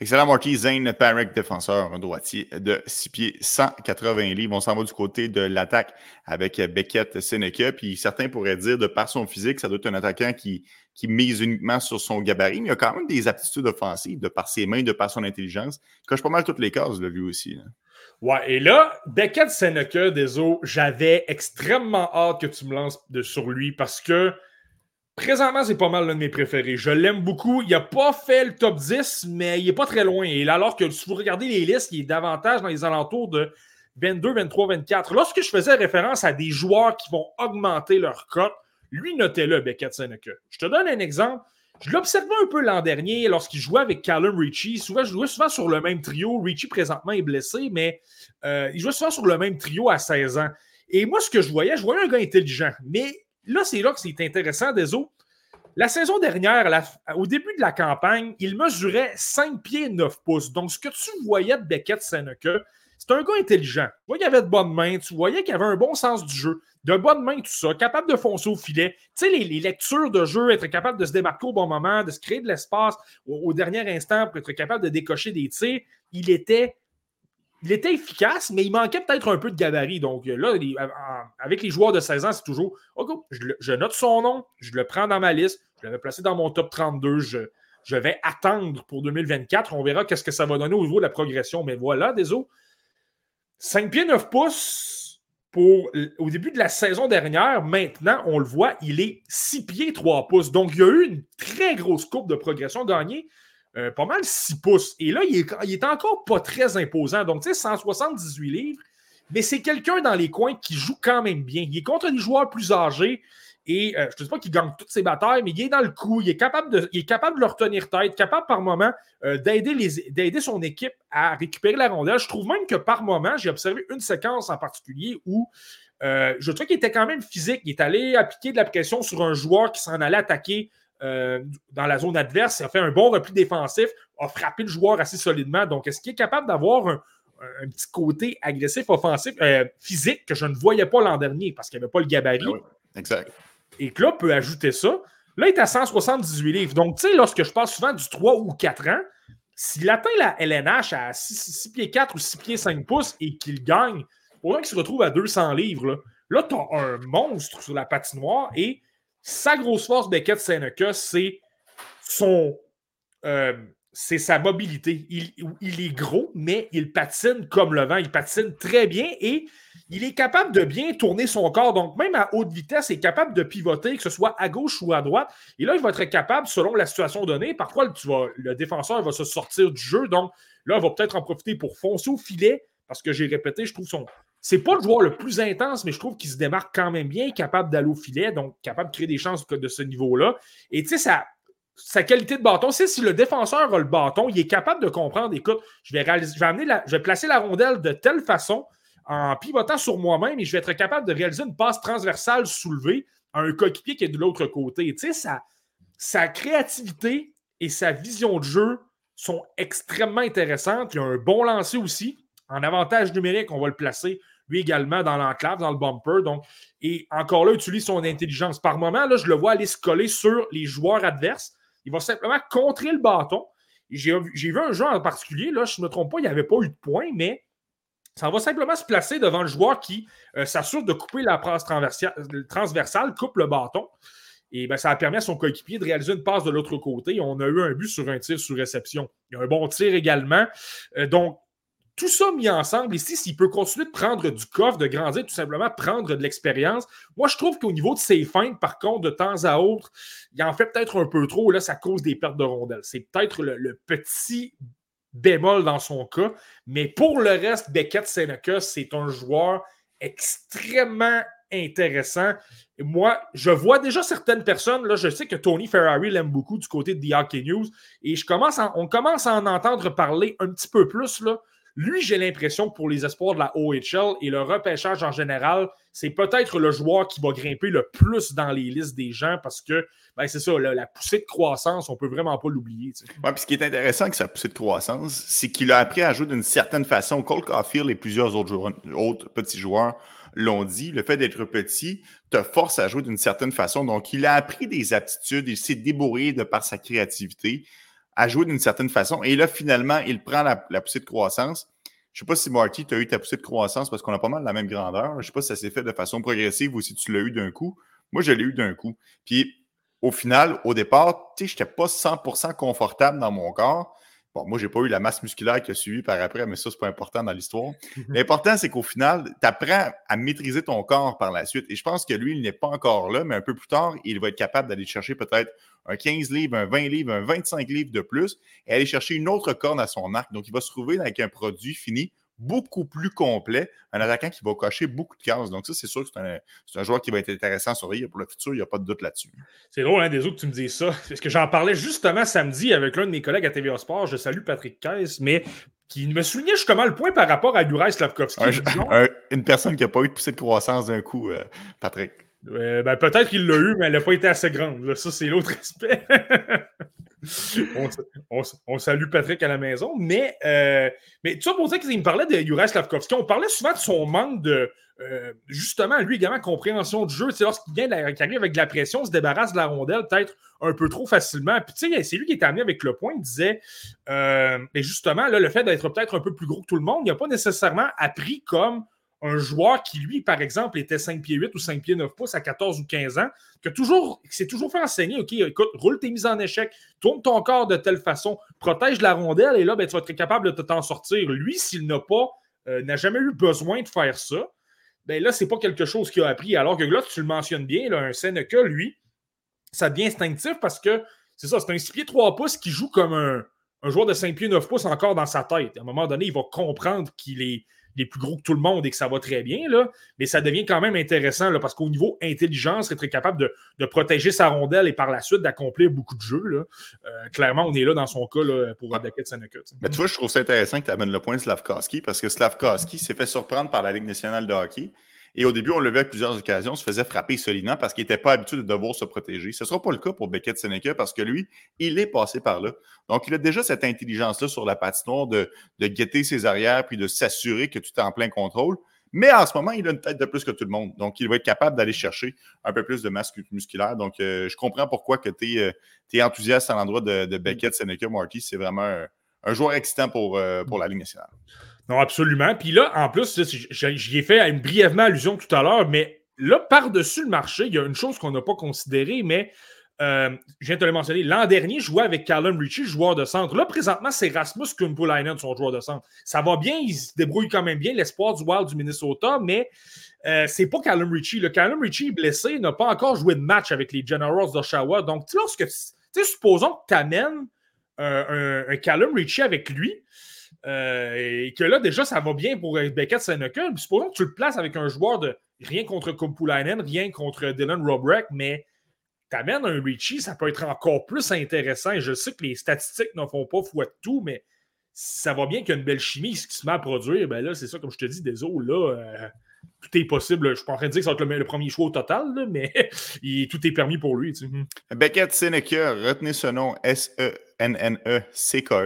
Excellent, Marquis Zane Parek, défenseur droitier de 6 pieds 180 livres. On s'en va du côté de l'attaque avec Beckett Seneca. Puis certains pourraient dire, de par son physique, ça doit être un attaquant qui, mise uniquement sur son gabarit, mais il a quand même des aptitudes offensives, de par ses mains, de par son intelligence. Il coche pas mal toutes les cases, lui aussi. Ouais, et là, Beckett Seneca, désolé, j'avais extrêmement hâte que tu me lances de, sur lui parce que Présentement, c'est pas mal l'un de mes préférés. Je l'aime beaucoup. Il n'a pas fait le top 10, mais il n'est pas très loin. Et alors que si vous regardez les listes, il est davantage dans les alentours de 22, 23, 24. Lorsque je faisais référence à des joueurs qui vont augmenter leur cote, lui, notez-le, Beckett Seneca. Je te donne un exemple. Je l'observais un peu l'an dernier lorsqu'il jouait avec Callum Ritchie. Souvent, je jouais souvent sur le même trio. Ritchie, présentement, est blessé, mais euh, il jouait souvent sur le même trio à 16 ans. Et moi, ce que je voyais, je voyais un gars intelligent. Mais là, c'est là que c'est intéressant, Deso. La saison dernière, au début de la campagne, il mesurait 5 pieds 9 pouces. Donc, ce que tu voyais de Beckett Seneca, c'est un gars intelligent. Tu voyais qu'il avait de bonnes mains, tu voyais qu'il avait un bon sens du jeu, de bonnes mains, tout ça, capable de foncer au filet. Tu sais, les, lectures de jeu, être capable de se démarquer au bon moment, de se créer de l'espace au, dernier instant pour être capable de décocher des tirs, il était, il était efficace, mais il manquait peut-être un peu de gabarit. Donc là, avec les joueurs de 16 ans, c'est toujours OK, je, note son nom, je le prends dans ma liste, je l'avais placé dans mon top 32, je, je vais attendre pour 2024. On verra qu'est-ce que ça va donner au niveau de la progression. Mais voilà, désolé. 5 pieds 9 pouces au début de la saison dernière. Maintenant, on le voit, il est 6 pieds 3 pouces. Donc, il y a eu une très grosse courbe de progression gagnée. Euh, pas mal 6 pouces. Et là, il est, il est encore pas très imposant. Donc, tu sais, 178 livres. Mais c'est quelqu'un dans les coins qui joue quand même bien. Il est contre des joueurs plus âgés. Et euh, je ne dis pas qu'il gagne toutes ses batailles, mais il est dans le coup, il est capable de, il est capable de leur tenir tête, capable par moment euh, d'aider son équipe à récupérer la rondelle. Je trouve même que par moment, j'ai observé une séquence en particulier où euh, je trouve qu'il était quand même physique. Il est allé appliquer de la pression sur un joueur qui s'en allait attaquer dans la zone adverse. Il a fait un bon repli défensif, a frappé le joueur assez solidement. Donc, est-ce qu'il est capable d'avoir un, petit côté agressif, offensif, physique que je ne voyais pas l'an dernier parce qu'il n'y avait pas le gabarit? Ah oui, exact et Club peut ajouter ça. Là, il est à 178 livres. Donc, tu sais, lorsque je parle souvent du 3 ou 4 ans, s'il atteint la LNH à 6, pieds 4 ou 6 pieds 5 pouces et qu'il gagne, pour qu'il se retrouve à 200 livres, là, tu as un monstre sur la patinoire et sa grosse force, Beckett Seneca, c'est son. Euh, c'est sa mobilité. Il, est gros, mais il patine comme le vent. Il patine très bien et il est capable de bien tourner son corps. Donc, même à haute vitesse, il est capable de pivoter, que ce soit à gauche ou à droite. Et là, il va être capable, selon la situation donnée, parfois, tu le défenseur va se sortir du jeu. Donc, là, il va peut-être en profiter pour foncer au filet, parce que j'ai répété, je trouve son. C'est pas le joueur le plus intense, mais je trouve qu'il se démarque quand même bien, capable d'aller au filet, donc capable de créer des chances de ce niveau-là. Et tu sais, ça, sa qualité de bâton, c'est si le défenseur a le bâton, il est capable de comprendre, écoute, je vais, réaliser, je vais, amener la, je vais placer la rondelle de telle façon en pivotant sur moi-même et je vais être capable de réaliser une passe transversale soulevée à un coéquipier qui est de l'autre côté. Tu sais, sa, sa créativité et sa vision de jeu sont extrêmement intéressantes. Il a un bon lancer aussi. En avantage numérique, on va le placer lui également dans l'enclave, dans le bumper. Donc, et encore là, utilise son intelligence. Par moment, là, je le vois aller se coller sur les joueurs adverses. Il va simplement contrer le bâton. J'ai vu un joueur en particulier, là, je ne me trompe pas, il n'y avait pas eu de point, mais ça va simplement se placer devant le joueur qui euh, s'assure de couper la passe transversale, coupe le bâton. Et ben, ça a permis à son coéquipier de réaliser une passe de l'autre côté. On a eu un but sur un tir sur réception. Il y a un bon tir également. Euh, donc, tout ça mis ensemble, ici, s'il peut continuer de prendre du coffre, de grandir, tout simplement prendre de l'expérience, moi, je trouve qu'au niveau de ses par contre, de temps à autre, il en fait peut-être un peu trop. Là, ça cause des pertes de rondelles. C'est peut-être le, petit bémol dans son cas. Mais pour le reste, Beckett Seneca, c'est un joueur extrêmement intéressant. Moi, je vois déjà certaines personnes, là, je sais que Tony Ferrari l'aime beaucoup du côté de The Hockey News, et on commence à en entendre parler un petit peu plus lui, j'ai l'impression que pour les espoirs de la OHL et le repêchage en général, c'est peut-être le joueur qui va grimper le plus dans les listes des gens parce que ben, c'est ça, la, poussée de croissance, on ne peut vraiment pas l'oublier. Oui, puis ce qui est intéressant avec sa poussée de croissance, c'est qu'il a appris à jouer d'une certaine façon. Cole Caulfield et plusieurs autres, autres petits joueurs l'ont dit, le fait d'être petit te force à jouer d'une certaine façon. Donc, il a appris des aptitudes, il s'est débrouillé de par sa créativité à jouer d'une certaine façon. Et là, finalement, il prend la, poussée de croissance. Je ne sais pas si Marty, tu as eu ta poussée de croissance parce qu'on a pas mal la même grandeur. Je ne sais pas si ça s'est fait de façon progressive ou si tu l'as eu d'un coup. Moi, je l'ai eu d'un coup. Puis, au final, au départ, tu sais, je n'étais pas 100% confortable dans mon corps. Bon, moi, j'ai pas eu la masse musculaire qui a suivi par après, mais ça, c'est pas important dans l'histoire. L'important, c'est qu'au final, tu apprends à maîtriser ton corps par la suite. Et je pense que lui, il n'est pas encore là, mais un peu plus tard, il va être capable d'aller chercher peut-être un 15 livres, un 20 livres, un 25 livres de plus et aller chercher une autre corde à son arc. Donc, il va se trouver avec un produit fini beaucoup plus complet, un attaquant qui va cocher beaucoup de cases. Donc, ça, c'est sûr que c'est un, joueur qui va être intéressant à surveiller pour le futur, il n'y a pas de doute là-dessus. C'est drôle, hein, des autres, que tu me dis ça. Parce que j'en parlais justement samedi avec l'un de mes collègues à TVA Sport. Je salue Patrick Kess, mais qui me soulignait justement le point par rapport à Juraj Slavkovski. une personne qui n'a pas eu de poussée de croissance d'un coup, euh, Patrick. ben, peut-être qu'il l'a eu, mais elle n'a pas été assez grande. Ça, c'est l'autre aspect. on, salue Patrick à la maison, mais, euh, mais tu vois, pour dire qu'il me parlait de Juraj Slavkovski, on parlait souvent de son manque de, euh, justement, lui également, compréhension du jeu. Lorsqu'il vient arrive avec de la pression, se débarrasse de la rondelle peut-être un peu trop facilement. Puis, tu sais, c'est lui qui est amené avec le point. Il disait, euh, mais justement, là, le fait d'être peut-être un peu plus gros que tout le monde, il n'a pas nécessairement appris comme un joueur qui, lui, par exemple, était 5 pieds 8 ou 5 pieds 9 pouces à 14 ou 15 ans, toujours, s'est toujours fait enseigner, OK, écoute, roule tes mises en échec, tourne ton corps de telle façon, protège la rondelle, et là, ben, tu vas être capable de t'en sortir. Lui, s'il n'a pas, euh, n'a jamais eu besoin de faire ça, ben là, c'est pas quelque chose qu'il a appris. Alors que là, tu le mentionnes bien, là, un Seneca, lui, ça devient instinctif parce que c'est ça, c'est un 6 pieds 3 pouces qui joue comme un, un joueur de 5 pieds 9 pouces encore dans sa tête. À un moment donné, il va comprendre qu'il est les plus gros que tout le monde et que ça va très bien, là, mais ça devient quand même intéressant là, parce qu'au niveau intelligence, être capable de, protéger sa rondelle et par la suite d'accomplir beaucoup de jeux. Là. Euh, clairement, on est là dans son cas là, pour Beckett Seneca. Mais tu vois, je trouve ça intéressant que tu amènes le point de Slavkowski parce que Slavkowski s'est fait surprendre par la Ligue nationale de hockey. Et au début, on le à plusieurs occasions, se faisait frapper solidement parce qu'il n'était pas habitué de devoir se protéger. Ce ne sera pas le cas pour Beckett Seneca parce que lui, il est passé par là. Donc, il a déjà cette intelligence-là sur la patinoire de, de guetter ses arrières puis de s'assurer que tu es en plein contrôle. Mais en ce moment, il a une tête de plus que tout le monde. Donc, il va être capable d'aller chercher un peu plus de masse musculaire. Donc, euh, je comprends pourquoi que tu es, euh, enthousiaste à l'endroit de, Beckett Seneca. Marty, c'est vraiment un, joueur excitant pour, euh, pour la Ligue nationale. Non, absolument. Puis là, en plus, j'y ai fait brièvement allusion tout à l'heure, mais là, par-dessus le marché, il y a une chose qu'on n'a pas considérée, mais euh, je viens de te le mentionner. L'an dernier, je avec Callum Ritchie, joueur de centre. Là, présentement, c'est Rasmus Kumpulainen, son joueur de centre. Ça va bien, il se débrouille quand même bien, l'espoir du Wild du Minnesota, mais euh, c'est pas Callum Ritchie. Le Callum Ritchie est blessé, n'a pas encore joué de match avec les Generals d'Oshawa. Donc, lorsque, supposons que tu amènes un, un Callum Ritchie avec lui, euh, et que là, déjà, ça va bien pour Beckett Seneca. Supposons que tu le places avec un joueur de rien contre Kumpulainen, rien contre Dylan Robrek, mais tu amènes un Richie, ça peut être encore plus intéressant. Je sais que les statistiques ne font pas foi de tout, mais ça va bien qu'il y a une belle chimie. Ce qui se met à produire, ben là, c'est ça, comme je te dis, des eaux, là. Euh, tout est possible. Je suis pas en train de dire que ça va être le, premier choix au total, mais tout est permis pour lui. Beckett Seneca, retenez ce nom, S-E-N-N-E-C-K-E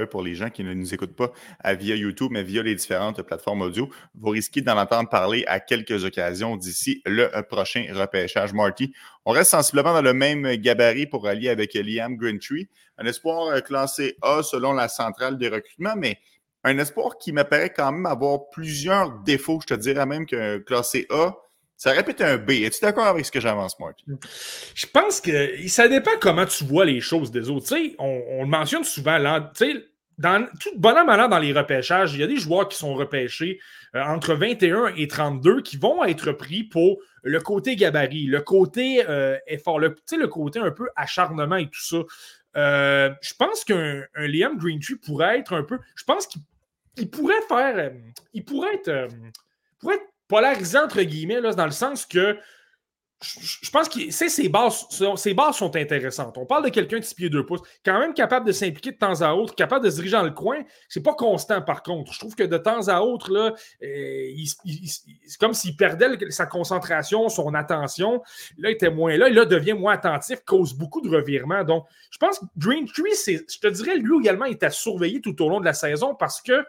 pour les gens qui ne nous écoutent pas via YouTube, mais via les différentes plateformes audio. Vous risquez d'en entendre parler à quelques occasions d'ici le prochain repêchage. Marty, on reste sensiblement dans le même gabarit pour allier avec Liam Grintree. Un espoir classé A selon la centrale des recrutements, mais un espoir qui m'apparaît quand même avoir plusieurs défauts. Je te dirais même qu'un classé A, ça répète un B. Es-tu d'accord avec ce que j'avance, Mark? Je pense que ça dépend comment tu vois les choses des autres. on, le mentionne souvent. Là, dans tout bon an, dans les repêchages, il y a des joueurs qui sont repêchés euh, entre 21 et 32 qui vont être pris pour le côté gabarit, le côté euh, effort, le, le côté un peu acharnement et tout ça. Euh, je pense qu'un Liam Greentree pourrait être un peu. Je pense qu'il il pourrait faire. Euh, il pourrait être, euh, pourrait être polarisé, entre guillemets, là, dans le sens que je pense que ses bases, ses bases sont intéressantes. On parle de quelqu'un de 6 pieds 2 pouces, quand même capable de s'impliquer de temps à autre, capable de se diriger dans le coin. C'est pas constant, par contre. Je trouve que de temps à autre, là, euh, c'est comme s'il perdait sa concentration, son attention. Là, il était moins là. Là, devient moins attentif, cause beaucoup de revirements. Donc, je pense que Green Tree, je te dirais, lui également, est à surveiller tout au long de la saison parce que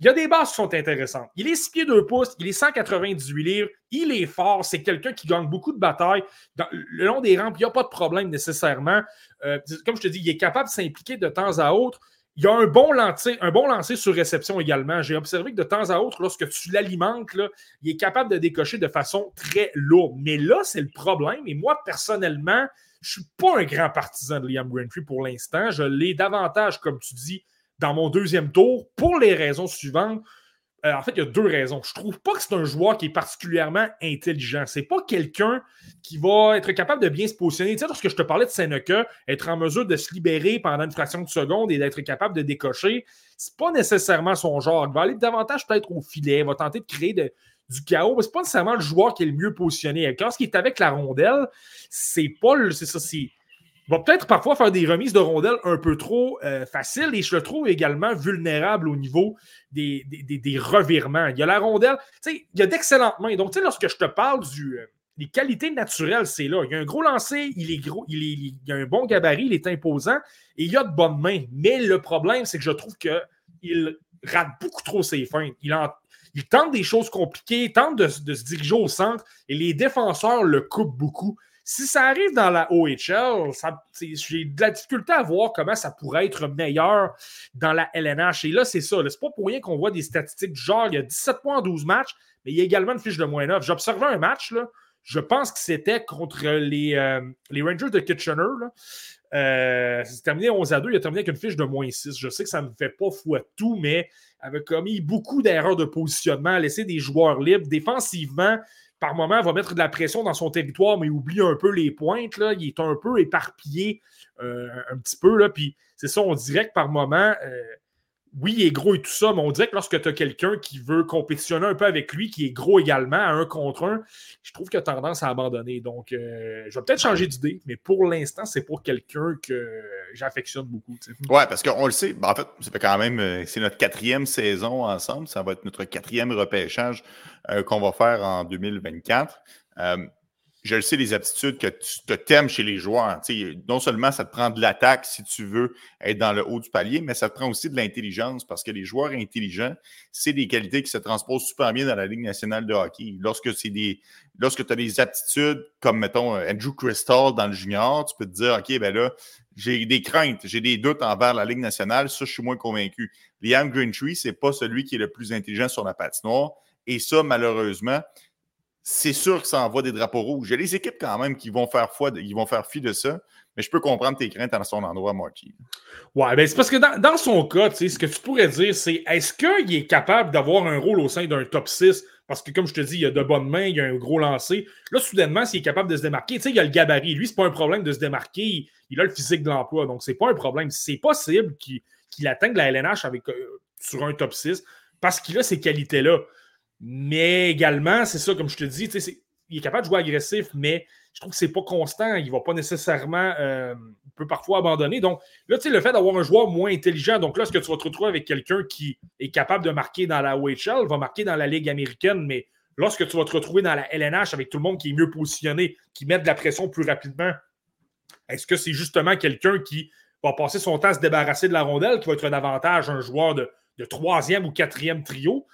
il y a des bases qui sont intéressantes. Il est 6 pieds 2 pouces, il est 198 livres, il est fort, c'est quelqu'un qui gagne beaucoup de batailles. Le long des rampes, il n'y a pas de problème nécessairement. Euh, comme je te dis, il est capable de s'impliquer de temps à autre. Il a un bon lancer, un bon lancer sur réception également. J'ai observé que de temps à autre, lorsque tu l'alimentes, il est capable de décocher de façon très lourde. Mais là, c'est le problème. Et moi, personnellement, je ne suis pas un grand partisan de Liam Grantree pour l'instant. Je l'ai davantage, comme tu dis, dans mon deuxième tour pour les raisons suivantes. Euh, en fait, il y a deux raisons. Je trouve pas que c'est un joueur qui est particulièrement intelligent. C'est pas quelqu'un qui va être capable de bien se positionner. Tu sais, lorsque je te parlais de Seneca, être en mesure de se libérer pendant une fraction de seconde et d'être capable de décocher, c'est pas nécessairement son genre. Il va aller davantage peut-être au filet, il va tenter de créer du chaos, mais c'est pas nécessairement le joueur qui est le mieux positionné. Quand il est avec la rondelle, c'est pas le, c'est ça, c'est va peut-être parfois faire des remises de rondelles un peu trop euh, faciles et je le trouve également vulnérable au niveau des, des, revirements. Il y a la rondelle, il y a d'excellentes mains. Donc, lorsque je te parle du, euh, des qualités naturelles, c'est là. Il y a un gros lancer, il est gros, il, est, il a un bon gabarit, il est imposant et il y a de bonnes mains. Mais le problème, c'est que je trouve qu'il rate beaucoup trop ses fins. Il, il tente des choses compliquées, il tente de se diriger au centre et les défenseurs le coupent beaucoup. Si ça arrive dans la OHL, j'ai de la difficulté à voir comment ça pourrait être meilleur dans la LNH. Et là, c'est ça. C'est pas pour rien qu'on voit des statistiques du genre, il y a 17 points en 12 matchs, mais il y a également une fiche de moins 9. J'observais un match, là, je pense que c'était contre les, euh, les, Rangers de Kitchener. Euh, c'est terminé 11 à 2. Il a terminé avec une fiche de moins 6. Je sais que ça ne me fait pas fou à tout, mais avait commis beaucoup d'erreurs de positionnement, laissé des joueurs libres. Défensivement, par moment, va mettre de la pression dans son territoire, mais il oublie un peu les pointes. Là. Il est un peu éparpillé euh, un petit peu. Là. Puis c'est ça, on dirait que par moment, euh, oui, il est gros et tout ça, mais on dirait que lorsque tu as quelqu'un qui veut compétitionner un peu avec lui, qui est gros également, un contre un, je trouve qu'il a tendance à abandonner. Donc, euh, je vais peut-être changer d'idée, mais pour l'instant, c'est pour quelqu'un que j'affectionne beaucoup. Oui, parce qu'on le sait, ben, en fait, fait quand même, euh, c'est notre quatrième saison ensemble, ça va être notre quatrième repêchage euh, qu'on va faire en 2024 je le sais, les aptitudes que tu te t'aimes chez les joueurs. non seulement ça te prend de l'attaque si tu veux être dans le haut du palier, mais ça te prend aussi de l'intelligence parce que les joueurs intelligents, c'est des qualités qui se transposent super bien dans la Ligue nationale de hockey. Lorsque c'est des, lorsque tu as des aptitudes comme, mettons, Andrew Crystal dans le junior, tu peux te dire, OK, ben là, j'ai des craintes, j'ai des doutes envers la Ligue nationale, ça, je suis moins convaincu. Liam Greentree, c'est pas celui qui est le plus intelligent sur la patinoire. Et ça, malheureusement, c'est sûr que ça envoie des drapeaux rouges. A des équipes quand même qui vont faire ils vont faire fi de ça, mais je peux comprendre tes craintes à son endroit, Marty. Ouais, ben c'est parce que dans, son cas, ce que tu pourrais dire, c'est est-ce qu'il est capable d'avoir un rôle au sein d'un top 6? Parce que, comme je te dis, il y a de bonnes mains, il y a un gros lancer. Là, soudainement, s'il est capable de se démarquer, tu sais, il y a le gabarit. Lui, c'est pas un problème de se démarquer. Il, a le physique de l'emploi. Donc, c'est pas un problème. C'est possible qu'il atteigne la LNH avec, euh, sur un top 6 parce qu'il a ces qualités-là. Mais également, c'est ça, comme je te dis, il est capable de jouer agressif, mais je trouve que c'est pas constant. Il va pas nécessairement. Euh, il peut parfois abandonner. Donc, là, tu sais, le fait d'avoir un joueur moins intelligent, donc là, ce que tu vas te retrouver avec quelqu'un qui est capable de marquer dans la OHL, va marquer dans la Ligue américaine, mais lorsque tu vas te retrouver dans la LNH avec tout le monde qui est mieux positionné, qui met de la pression plus rapidement, est-ce que c'est justement quelqu'un qui va passer son temps à se débarrasser de la rondelle, qui va être un avantage, un joueur de troisième ou quatrième trio?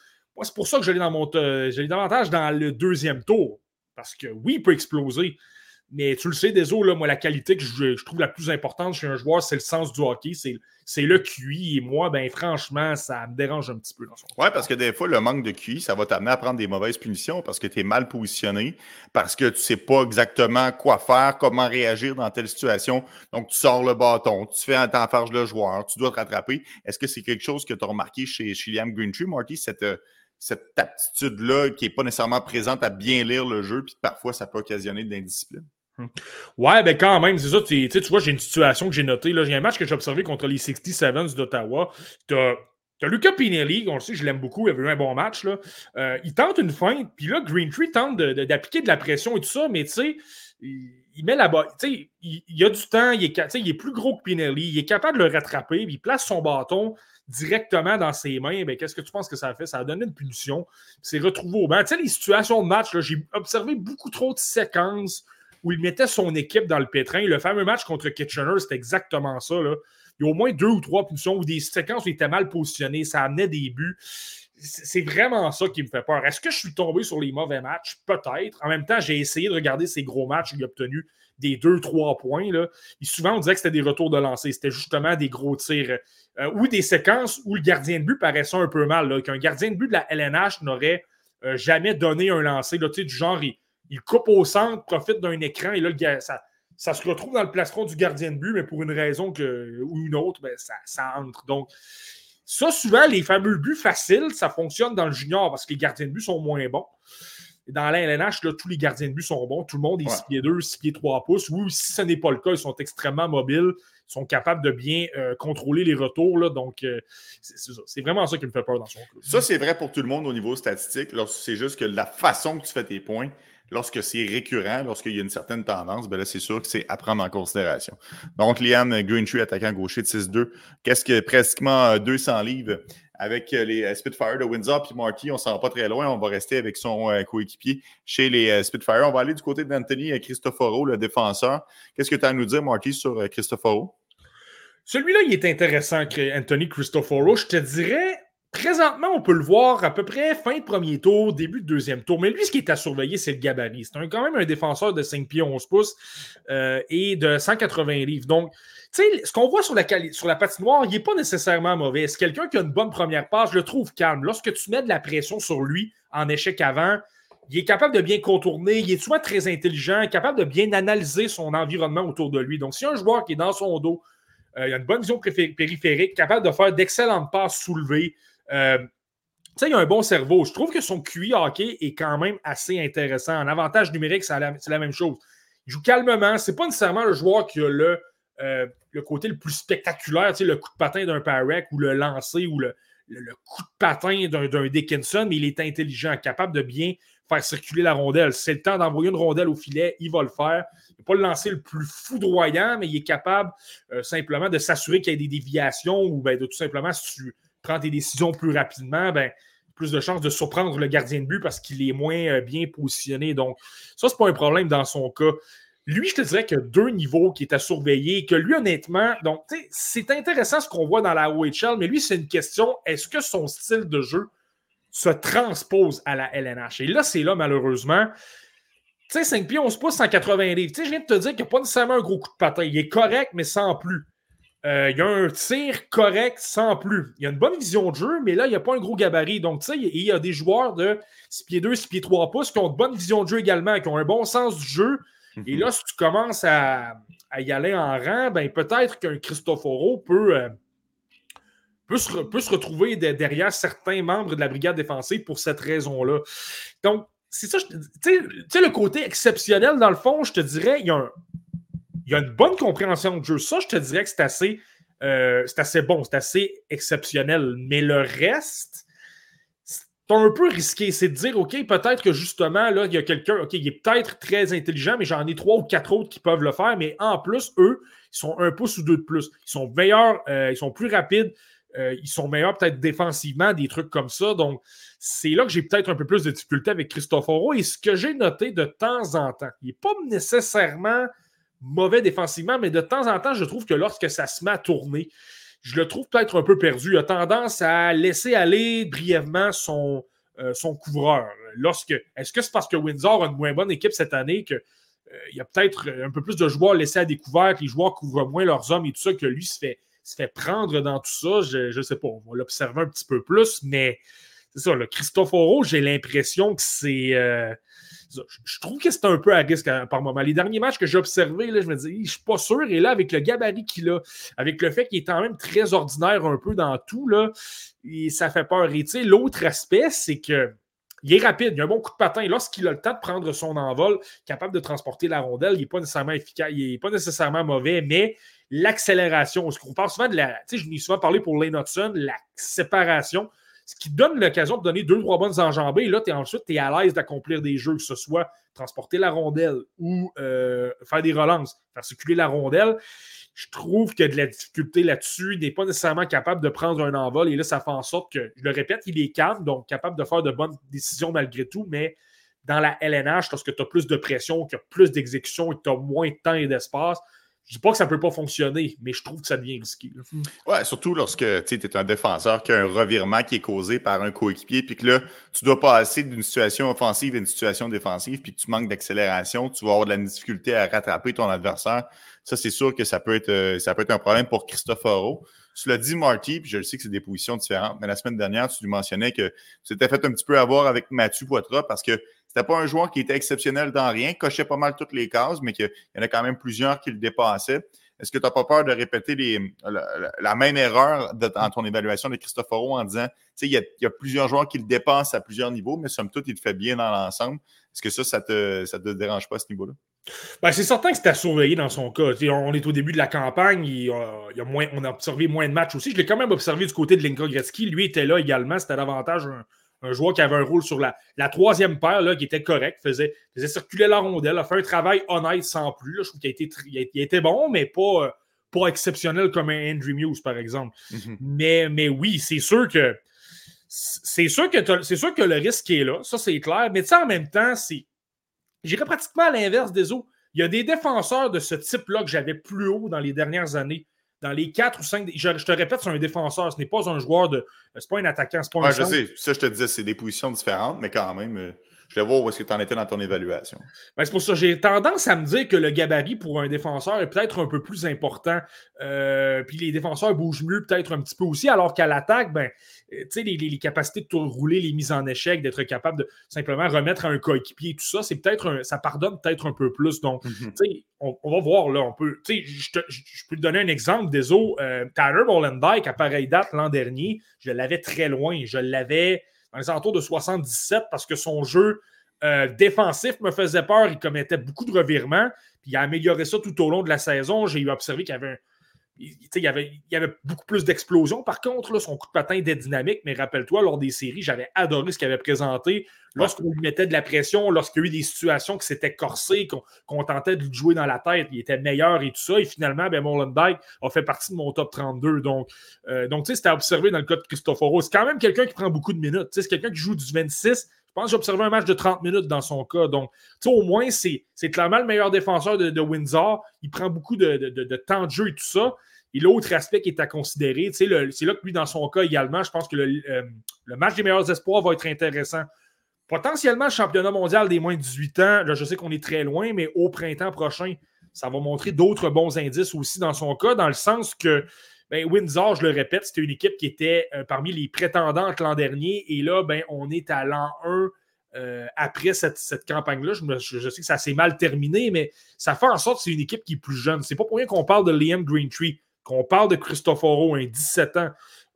C'est pour ça que mon. Je davantage dans le deuxième tour. Parce que oui, il peut exploser. Mais tu le sais, désolé, moi, la qualité que je, trouve la plus importante chez un joueur, c'est le sens du hockey, c'est le QI. Et moi, ben franchement, ça me dérange un petit peu Oui, parce que des fois, le manque de QI, ça va t'amener à prendre des mauvaises punitions parce que tu es mal positionné, parce que tu ne sais pas exactement quoi faire, comment réagir dans telle situation. Donc, tu sors le bâton, tu fais un temps farge le joueur, tu dois te rattraper. Est-ce que c'est quelque chose que tu as remarqué chez, Liam Greentree, Marty, cette cette aptitude-là qui n'est pas nécessairement présente à bien lire le jeu, puis parfois ça peut occasionner de l'indiscipline. Hmm. Ouais, ben quand même, c'est ça. Tu vois, j'ai une situation que j'ai notée. J'ai un match que j'ai observé contre les 67 d'Ottawa. Tu as, Luca Pinelli, on le sait, je l'aime beaucoup, il avait eu un bon match. Là. Euh, il tente une feinte, puis là, Greentree tente d'appliquer de, la pression et tout ça, mais tu sais, il, met la bas Tu sais, il, il, a du temps, il est, il est plus gros que Pinelli, il est capable de le rattraper, puis il place son bâton directement dans ses mains, ben, qu'est-ce que tu penses que ça a fait? Ça a donné une punition. C'est retrouvé au banc. Tu sais, les situations de match, j'ai observé beaucoup trop de séquences où il mettait son équipe dans le pétrin. Le fameux match contre Kitchener, c'était exactement ça. Là. Il y a au moins deux ou trois punitions ou des séquences où il était mal positionné. Ça amenait des buts. C'est vraiment ça qui me fait peur. Est-ce que je suis tombé sur les mauvais matchs? Peut-être. En même temps, j'ai essayé de regarder ces gros matchs où il a obtenu des deux, trois points. Souvent, on disait que c'était des retours de lancer. C'était justement des gros tirs euh, ou des séquences où le gardien de but paraissait un peu mal. Qu'un gardien de but de la LNH n'aurait euh, jamais donné un lancer. Là, du genre, il, coupe au centre, profite d'un écran et là, ça, ça se retrouve dans le plastron du gardien de but, mais pour une raison que, ou une autre, ben, ça, ça entre. Donc, ça, souvent, les fameux buts faciles, ça fonctionne dans le junior parce que les gardiens de but sont moins bons. Dans la LNH, là, tous les gardiens de but sont bons. Tout le monde est 6 pieds 2, 6 pieds 3 pouces. Ou si ce n'est pas le cas, ils sont extrêmement mobiles, sont capables de bien euh, contrôler les retours. Là, donc, euh, c'est vraiment ça qui me fait peur dans son club. Ça, c'est vrai pour tout le monde au niveau statistique. C'est juste que la façon que tu fais tes points, lorsque c'est récurrent, lorsqu'il y a une certaine tendance, ben là, c'est sûr que c'est à prendre en considération. Donc, Liam Greentree, attaquant gaucher de 6-2, qu'est-ce que pratiquement 200 livres avec euh, les euh, Spitfire de Windsor puis Marty, on ne s'en va pas très loin. On va rester avec son euh, coéquipier chez les Spitfire. On va aller du côté d'Anthony Cristoforo, le défenseur. Qu'est-ce que tu as à nous dire, Marty, sur Cristoforo? Celui-là, il est intéressant, Anthony Cristoforo. Je te dirais, présentement, on peut le voir à peu près fin de premier tour, début de deuxième tour. Mais lui, ce qui est à surveiller, c'est le gabarit. C'est quand même un défenseur de 5 pieds 11 pouces et de 180 livres. Donc, tu sais, ce qu'on voit sur la, sur la patinoire, il n'est pas nécessairement mauvais. C'est quelqu'un qui a une bonne première passe, je le trouve calme. Lorsque tu mets de la pression sur lui en échec avant, il est capable de bien contourner, il est souvent très intelligent, capable de bien analyser son environnement autour de lui. Donc, si un joueur qui est dans son dos, euh, il a une bonne vision périphérique, capable de faire d'excellentes passes soulevées, euh, il a un bon cerveau. Je trouve que son QI hockey est quand même assez intéressant. En avantage numérique, c'est la, même chose. Il joue calmement. C'est pas nécessairement le joueur qui a le euh, le côté le plus spectaculaire, le coup de patin d'un Parek ou le lancer ou le, coup de patin d'un Dickinson, mais il est intelligent, capable de bien faire circuler la rondelle. C'est le temps d'envoyer une rondelle au filet, il va le faire. Il ne pas le lancer le plus foudroyant, mais il est capable euh, simplement de s'assurer qu'il y ait des déviations ou ben, de tout simplement, si tu prends tes décisions plus rapidement, ben, plus de chances de surprendre le gardien de but parce qu'il est moins euh, bien positionné. Donc, ça, ce n'est pas un problème dans son cas. Lui, je te dirais qu'il y a deux niveaux qui est à surveiller que lui, honnêtement, donc, c'est intéressant ce qu'on voit dans la OHL, mais lui, c'est une question est-ce que son style de jeu se transpose à la LNH? Et là, c'est là, malheureusement. Tu sais, 5 pieds, on se pousse 180 livres. Tu sais, je viens de te dire qu'il n'y a pas nécessairement un gros coup de patin. Il est correct, mais sans plus. Euh, il y a un tir correct sans plus. Il y a une bonne vision de jeu, mais là, il n'y a pas un gros gabarit. Donc, tu sais, il y a des joueurs de 6 pieds 2, 6 pieds 3 pouces qui ont une bonne vision de jeu également, qui ont un bon sens du jeu, et là, si tu commences à, y aller en rang, ben, peut-être qu'un Cristoforo peut, euh, peut, se, retrouver derrière certains membres de la brigade défensive pour cette raison-là. Donc, c'est ça, tu sais, le côté exceptionnel, dans le fond, je te dirais, il y, a une bonne compréhension de jeu. Ça, je te dirais que c'est assez, euh, c'est assez bon, c'est assez exceptionnel. Mais le reste, un peu risqué. C'est de dire, OK, peut-être que justement, là, il y a quelqu'un, OK, il est peut-être très intelligent, mais j'en ai trois ou quatre autres qui peuvent le faire. Mais en plus, eux, ils sont un pouce ou deux de plus. Ils sont meilleurs, euh, ils sont plus rapides, euh, ils sont meilleurs peut-être défensivement, des trucs comme ça. Donc, c'est là que j'ai peut-être un peu plus de difficulté avec Christophe Et ce que j'ai noté de temps en temps, il n'est pas nécessairement mauvais défensivement, mais de temps en temps, je trouve que lorsque ça se met à tourner, je le trouve peut-être un peu perdu. Il a tendance à laisser aller brièvement son, euh, son couvreur. Lorsque, est-ce que c'est parce que Windsor a une moins bonne équipe cette année qu'il euh, y a peut-être un peu plus de joueurs laissés à découvert, que les joueurs couvrent moins leurs hommes et tout ça, que lui se fait, se fait prendre dans tout ça? Je ne sais pas. On va l'observer un petit peu plus, mais c'est ça. Le Christophe j'ai l'impression que c'est. Euh, je trouve que c'est un peu à risque par moment. Les derniers matchs que j'ai observés, je me dis, je suis pas sûr. Et là, avec le gabarit qu'il a, avec le fait qu'il est quand même très ordinaire un peu dans tout, là, ça fait peur. Et l'autre aspect, c'est que il est rapide, il a un bon coup de patin. Lorsqu'il a le temps de prendre son envol, capable de transporter la rondelle, il n'est pas nécessairement efficace, il n'est pas nécessairement mauvais, mais l'accélération, qu'on parle souvent de la. Tu sais, je m'y souvent parlé pour Lane Hudson, la séparation ce qui donne l'occasion de donner deux, trois bonnes enjambées. Et là, ensuite, tu es à l'aise d'accomplir des jeux, que ce soit transporter la rondelle ou euh, faire des relances, faire circuler la rondelle. Je trouve qu'il y a de la difficulté là-dessus. Il n'est pas nécessairement capable de prendre un envol. Et là, ça fait en sorte que, je le répète, il est calme, donc capable de faire de bonnes décisions malgré tout, mais dans la LNH, lorsque tu as plus de pression, qu'il y a plus d'exécution et que tu as moins de temps et d'espace, je dis pas que ça ne peut pas fonctionner, mais je trouve que ça devient risqué. Oui, Ouais, surtout lorsque tu es un défenseur qui a un revirement qui est causé par un coéquipier, puis que là, tu dois passer d'une situation offensive à une situation défensive, puis que tu manques d'accélération, tu vas avoir de la difficulté à rattraper ton adversaire. Ça, c'est sûr que ça peut être, euh, ça peut être un problème pour Christophe tu l'as dit, Marty, puis je le sais que c'est des positions différentes, mais la semaine dernière, tu lui mentionnais que tu t'étais fait un petit peu avoir avec Mathieu Poitras parce que c'était pas un joueur qui était exceptionnel dans rien, cochait pas mal toutes les cases, mais qu'il y en a quand même plusieurs qui le dépassaient. Est-ce que tu n'as pas peur de répéter la, même erreur dans ton évaluation de Christophe en disant, tu sais, il y, a plusieurs joueurs qui le dépassent à plusieurs niveaux, mais somme toute, il le fait bien dans l'ensemble. Est-ce que ça, ça ne te, dérange pas à ce niveau-là? Ben, c'est certain que c'est à surveiller dans son cas. on est au début de la campagne, on a observé moins de matchs aussi. Je l'ai quand même observé du côté de Linka Gretzky. Lui était là également. C'était davantage un, joueur qui avait un rôle sur la, la troisième paire là, qui était correct, faisait, faisait circuler la rondelle, a fait un travail honnête sans plus. Je trouve qu'il a été, il a, été bon, mais pas, euh, pas exceptionnel comme un Andrew Muse, par exemple. Mm-hmm. mais, mais oui, c'est sûr que c'est sûr que c'est sûr que le risque est là, ça c'est clair, mais en même temps, c'est J'irais pratiquement à l'inverse des autres. Il y a des défenseurs de ce type-là que j'avais plus haut dans les dernières années. Dans les quatre ou cinq. Je, te répète, c'est un défenseur. Ce n'est pas un joueur de. C'est pas un attaquant. C'est pas un je sais. Ça, je te disais, c'est des positions différentes, mais quand même. Je vais voir où est-ce que tu en étais dans ton évaluation. Ben, c'est pour ça que j'ai tendance à me dire que le gabarit pour un défenseur est peut-être un peu plus important. Euh, puis les défenseurs bougent mieux peut-être un petit peu aussi, alors qu'à l'attaque, ben, euh, les, les, capacités de rouler, les mises en échec, d'être capable de simplement remettre un coéquipier, tout ça, c'est peut-être ça pardonne peut-être un peu plus. Donc, mhm. on, va voir là. On peut, je, peux te donner un exemple des euh, Tyler Bollendyke, à pareille date l'an dernier, je l'avais très loin. Je l'avais dans les alentours de 77 parce que son jeu euh, défensif me faisait peur. Il commettait beaucoup de revirements. Puis il a amélioré ça tout au long de la saison. J'ai eu observé qu'il y avait un, il y, avait, beaucoup plus d'explosions. Par contre, son coup de patin était dynamique, mais rappelle-toi, lors des séries, j'avais adoré ce qu'il avait présenté. Lorsqu'on lui mettait de la pression, lorsqu'il y a eu des situations qui s'étaient corsées, qu'on tentait de lui jouer dans la tête, il était meilleur et tout ça. Et finalement, ben, Molenbeek a fait partie de mon top 32. Donc, euh, donc tu sais, c'était observé dans le cas de Christophe C'est quand même quelqu'un qui prend beaucoup de minutes. C'est quelqu'un qui joue du 26. Je pense que j'ai observé un match de 30 minutes dans son cas. Donc, au moins, c'est clairement le meilleur défenseur de, Windsor. Il prend beaucoup de, de, temps de jeu et tout ça. Et l'autre aspect qui est à considérer, c'est là que lui, dans son cas également, je pense que euh, le, match des meilleurs espoirs va être intéressant. Potentiellement, le championnat mondial des moins de 18 ans, là, je sais qu'on est très loin, mais au printemps prochain, ça va montrer d'autres bons indices aussi dans son cas, dans le sens que ben, Windsor, je le répète, c'était une équipe qui était euh, parmi les prétendantes l'an dernier. Et là, ben, on est à l'an 1 euh, après cette, campagne-là. Je, sais que ça s'est mal terminé, mais ça fait en sorte que c'est une équipe qui est plus jeune. C'est pas pour rien qu'on parle de Liam Greentree qu'on parle de Cristoforo, un 17 ans.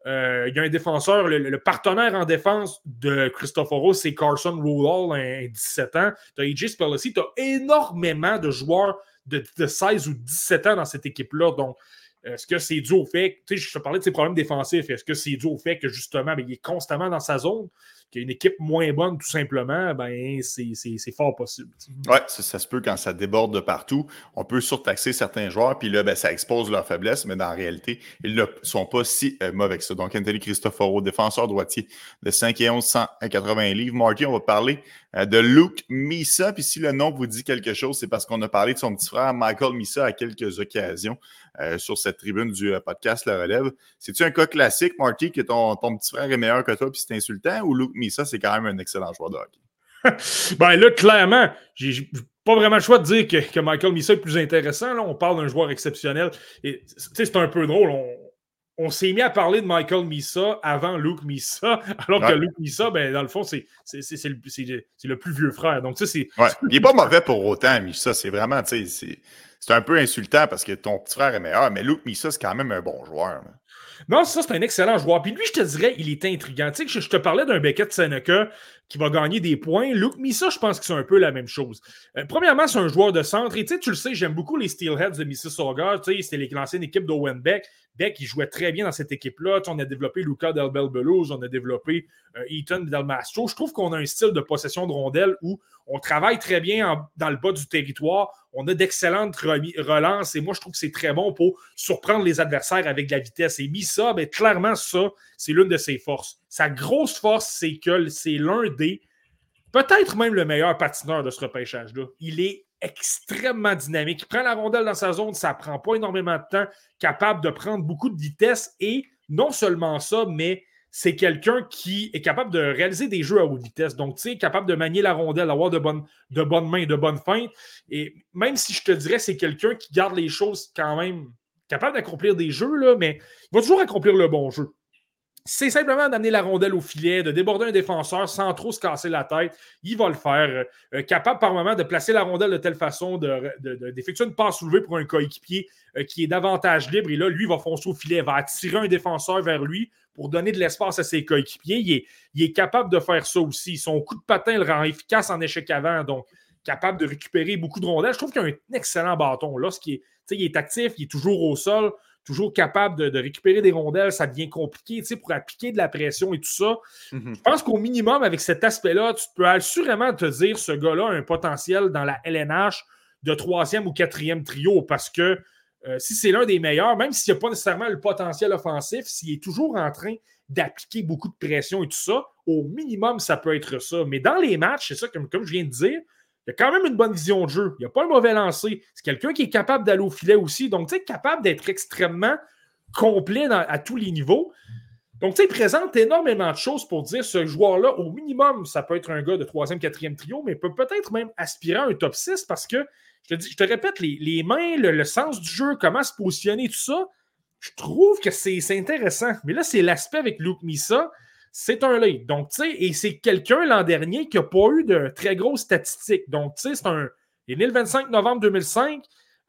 Euh, il y a un défenseur, le, partenaire en défense de Cristoforo, c'est Carson Rowell, un 17 ans. Tu as AJ Spellecy, tu as énormément de joueurs de, 16 ou 17 ans dans cette équipe-là. Donc, est-ce que c'est dû au fait, tu sais, je te parlais de ses problèmes défensifs, est-ce que c'est dû au fait que justement, ben, il est constamment dans sa zone? qu'il y a une équipe moins bonne, tout simplement, ben, c'est fort possible. Oui, ça, se peut quand ça déborde de partout. On peut surtaxer certains joueurs, puis là, ben, ça expose leur faiblesse, mais dans la réalité, ils ne sont pas si euh, mauvais que ça. Donc, Anthony Cristoforo, défenseur droitier de 5 et 11, 180 livres. Marty, on va parler euh, de Luke Misa. Puis si le nom vous dit quelque chose, c'est parce qu'on a parlé de son petit frère Michael Misa à quelques occasions euh, sur cette tribune du podcast La Relève. C'est-tu un cas classique, Marty, que ton, ton petit frère est meilleur que toi puis c'est insultant, ou Luke Misa, c'est quand même un excellent joueur de hockey? ben là, clairement, j'ai pas vraiment le choix de dire que, Michael Misa est plus intéressant. Là. On parle d'un joueur exceptionnel. C'est un peu drôle. On, s'est mis à parler de Michael Misa avant Luke Misa, alors que Luke Misa, ben, dans le fond, c'est le, le, plus vieux frère. Donc, c'est. Ouais. Il n'est pas mauvais pour autant, Misa. C'est vraiment, c'est un peu insultant parce que ton petit frère est meilleur, mais Luke Misa, c'est quand même un bon joueur. Non, ça, c'est un excellent joueur. Puis lui, je te dirais, il est intriguant. Tu sais, je, te parlais d'un Beckett Seneca qui va gagner des points. Luke Missa, je pense que c'est un peu la même chose. Euh, premièrement, c'est un joueur de centre. Et tu sais, tu le sais, j'aime beaucoup les Steelheads de Mississauga. Tu sais, c'était l'ancienne équipe d'Owen Beck. Beck, il jouait très bien dans cette équipe-là. on a développé Luca Del Belbelouz, on a développé euh, Ethan Del Mastro. Je trouve qu'on a un style de possession de rondelles où on travaille très bien dans le bas du territoire. On a d'excellentes relances et moi, je trouve que c'est très bon pour surprendre les adversaires avec de la vitesse. Et Missa, ben, clairement, ça, c'est l'une de ses forces. Sa grosse force, c'est que c'est l'un des, peut-être même le meilleur patineur de ce repêchage-là. Il est extrêmement dynamique. Il prend la rondelle dans sa zone, ça prend pas énormément de temps, capable de prendre beaucoup de vitesse et non seulement ça, mais c'est quelqu'un qui est capable de réaliser des jeux à haute vitesse. Donc, tu sais, capable de manier la rondelle, d'avoir de bonnes, de bonnes mains, de bonnes feintes. Et même si je te dirais, c'est quelqu'un qui garde les choses quand même capable d'accomplir des jeux, là, mais il va toujours accomplir le bon jeu. C'est simplement d'amener la rondelle au filet, de déborder un défenseur sans trop se casser la tête. Il va le faire. Euh, capable par moment de placer la rondelle de telle façon, d'effectuer de, une passe soulevée pour un coéquipier euh, qui est davantage libre. Et là, lui va foncer au filet, va attirer un défenseur vers lui pour donner de l'espace à ses coéquipiers. Il est, il est, capable de faire ça aussi. Son coup de patin le rend efficace en échec avant. Donc, capable de récupérer beaucoup de rondelles. Je trouve qu'il a un excellent bâton. Lorsqu'il est, il est actif, il est toujours au sol toujours capable de, récupérer des rondelles, ça devient compliqué pour appliquer de la pression et tout ça. Mhm. Je pense qu'au minimum, avec cet aspect-là, tu peux assurément te dire ce gars-là a un potentiel dans la LNH de troisième ou quatrième trio parce que euh, si c'est l'un des meilleurs, même s'il n'y a pas nécessairement le potentiel offensif, s'il est toujours en train d'appliquer beaucoup de pression et tout ça, au minimum, ça peut être ça. Mais dans les matchs, c'est ça, comme, comme je viens de dire, il a quand même une bonne vision de jeu. Il n'a pas un mauvais lancer. C'est quelqu'un qui est capable d'aller au filet aussi. Donc, tu sais, capable d'être extrêmement complet à tous les niveaux. Donc, tu sais, il présente énormément de choses pour dire ce joueur-là, au minimum, ça peut être un gars de troisième, quatrième trio, mais peut peut-être même aspirer à un top 6 parce que, je te, répète, les, mains, le, sens du jeu, comment se positionner, tout ça, je trouve que c'est intéressant. Mais là, c'est l'aspect avec Luke Missa c'est un lead. Donc, tu sais, et c'est quelqu'un l'an dernier qui n'a pas eu de très grosses statistiques. Donc, tu sais, c'est un. Il est né le 25 novembre 2005.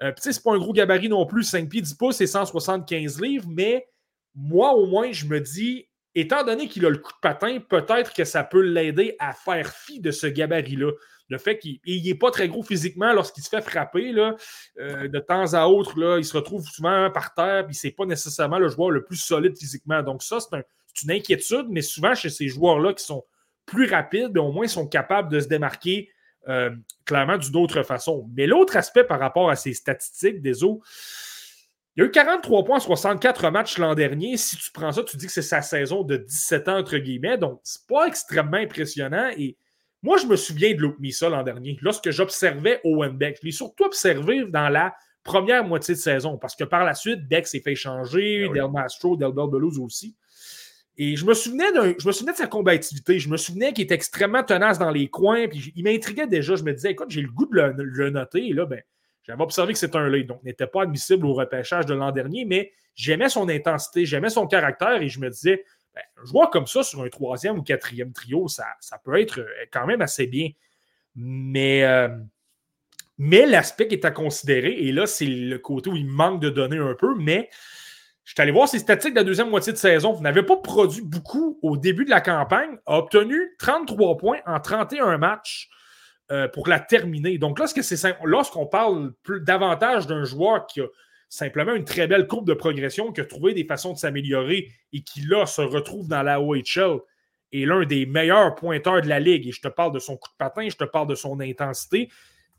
Euh, tu sais, c'est pas un gros gabarit non plus, 5 pieds 10 pouces et 175 livres, mais moi, au moins, je me dis, étant donné qu'il a le coup de patin, peut-être que ça peut l'aider à faire fi de ce gabarit-là. Le fait qu'il n'est pas très gros physiquement lorsqu'il se fait frapper, là, euh, de temps à autre, là, il se retrouve souvent par terre, puis c'est pas nécessairement le joueur le plus solide physiquement. Donc, ça, c'est un, une inquiétude, mais souvent chez ces joueurs-là qui sont plus rapides, au moins sont capables de se démarquer euh, clairement d'une autre façon. Mais l'autre aspect par rapport à ces statistiques des eaux, il y a eu 43 points en 64 matchs l'an dernier. Si tu prends ça, tu dis que c'est sa saison de 17 ans, entre guillemets. Donc, c'est pas extrêmement impressionnant. Et moi, je me souviens de Luke Missa l'an dernier, lorsque j'observais Owen Beck. Je l'ai surtout observé dans la première moitié de saison, parce que par la suite, Beck s'est fait changer, ah Del Mastro, Del Belouz aussi. Et je me souvenais je me souvenais de sa combativité. Je me souvenais qu'il était extrêmement tenace dans les coins. Puis il m'intriguait déjà. Je me disais, écoute, j'ai le goût de le, noter. Et là, ben, j'avais observé que c'était un lead, donc n'était pas admissible au repêchage de l'an dernier, mais j'aimais son intensité, j'aimais son caractère et je me disais, ben, un joueur comme ça sur un troisième ou quatrième trio, ça, ça peut être euh, quand même assez bien. Mais, euh, mais l'aspect qui est à considérer, et là, c'est le côté où il manque de données un peu, mais je suis allé voir ses statistiques de la deuxième moitié de saison. Vous n'avez pas produit beaucoup au début de la campagne, a obtenu 33 points en 31 matchs euh, pour la terminer. Donc, lorsqu'on parle davantage d'un joueur qui a simplement une très belle courbe de progression, qui a trouvé des façons de s'améliorer et qui, là, se retrouve dans la OHL, est l'un des meilleurs pointeurs de la ligue. Et je te parle de son coup de patin, je te parle de son intensité.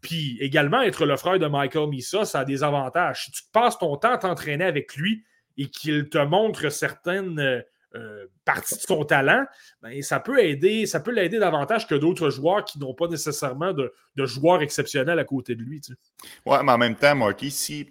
Puis également, être le frère de Michael Misa, ça a des avantages. Si tu passes ton temps à t'entraîner avec lui, et qu'il te montre certaines euh, parties de son talent, ben, ça peut aider, ça peut l'aider davantage que d'autres joueurs qui n'ont pas nécessairement de, joueurs exceptionnels à côté de lui. Oui, mais en même temps, Marky, si,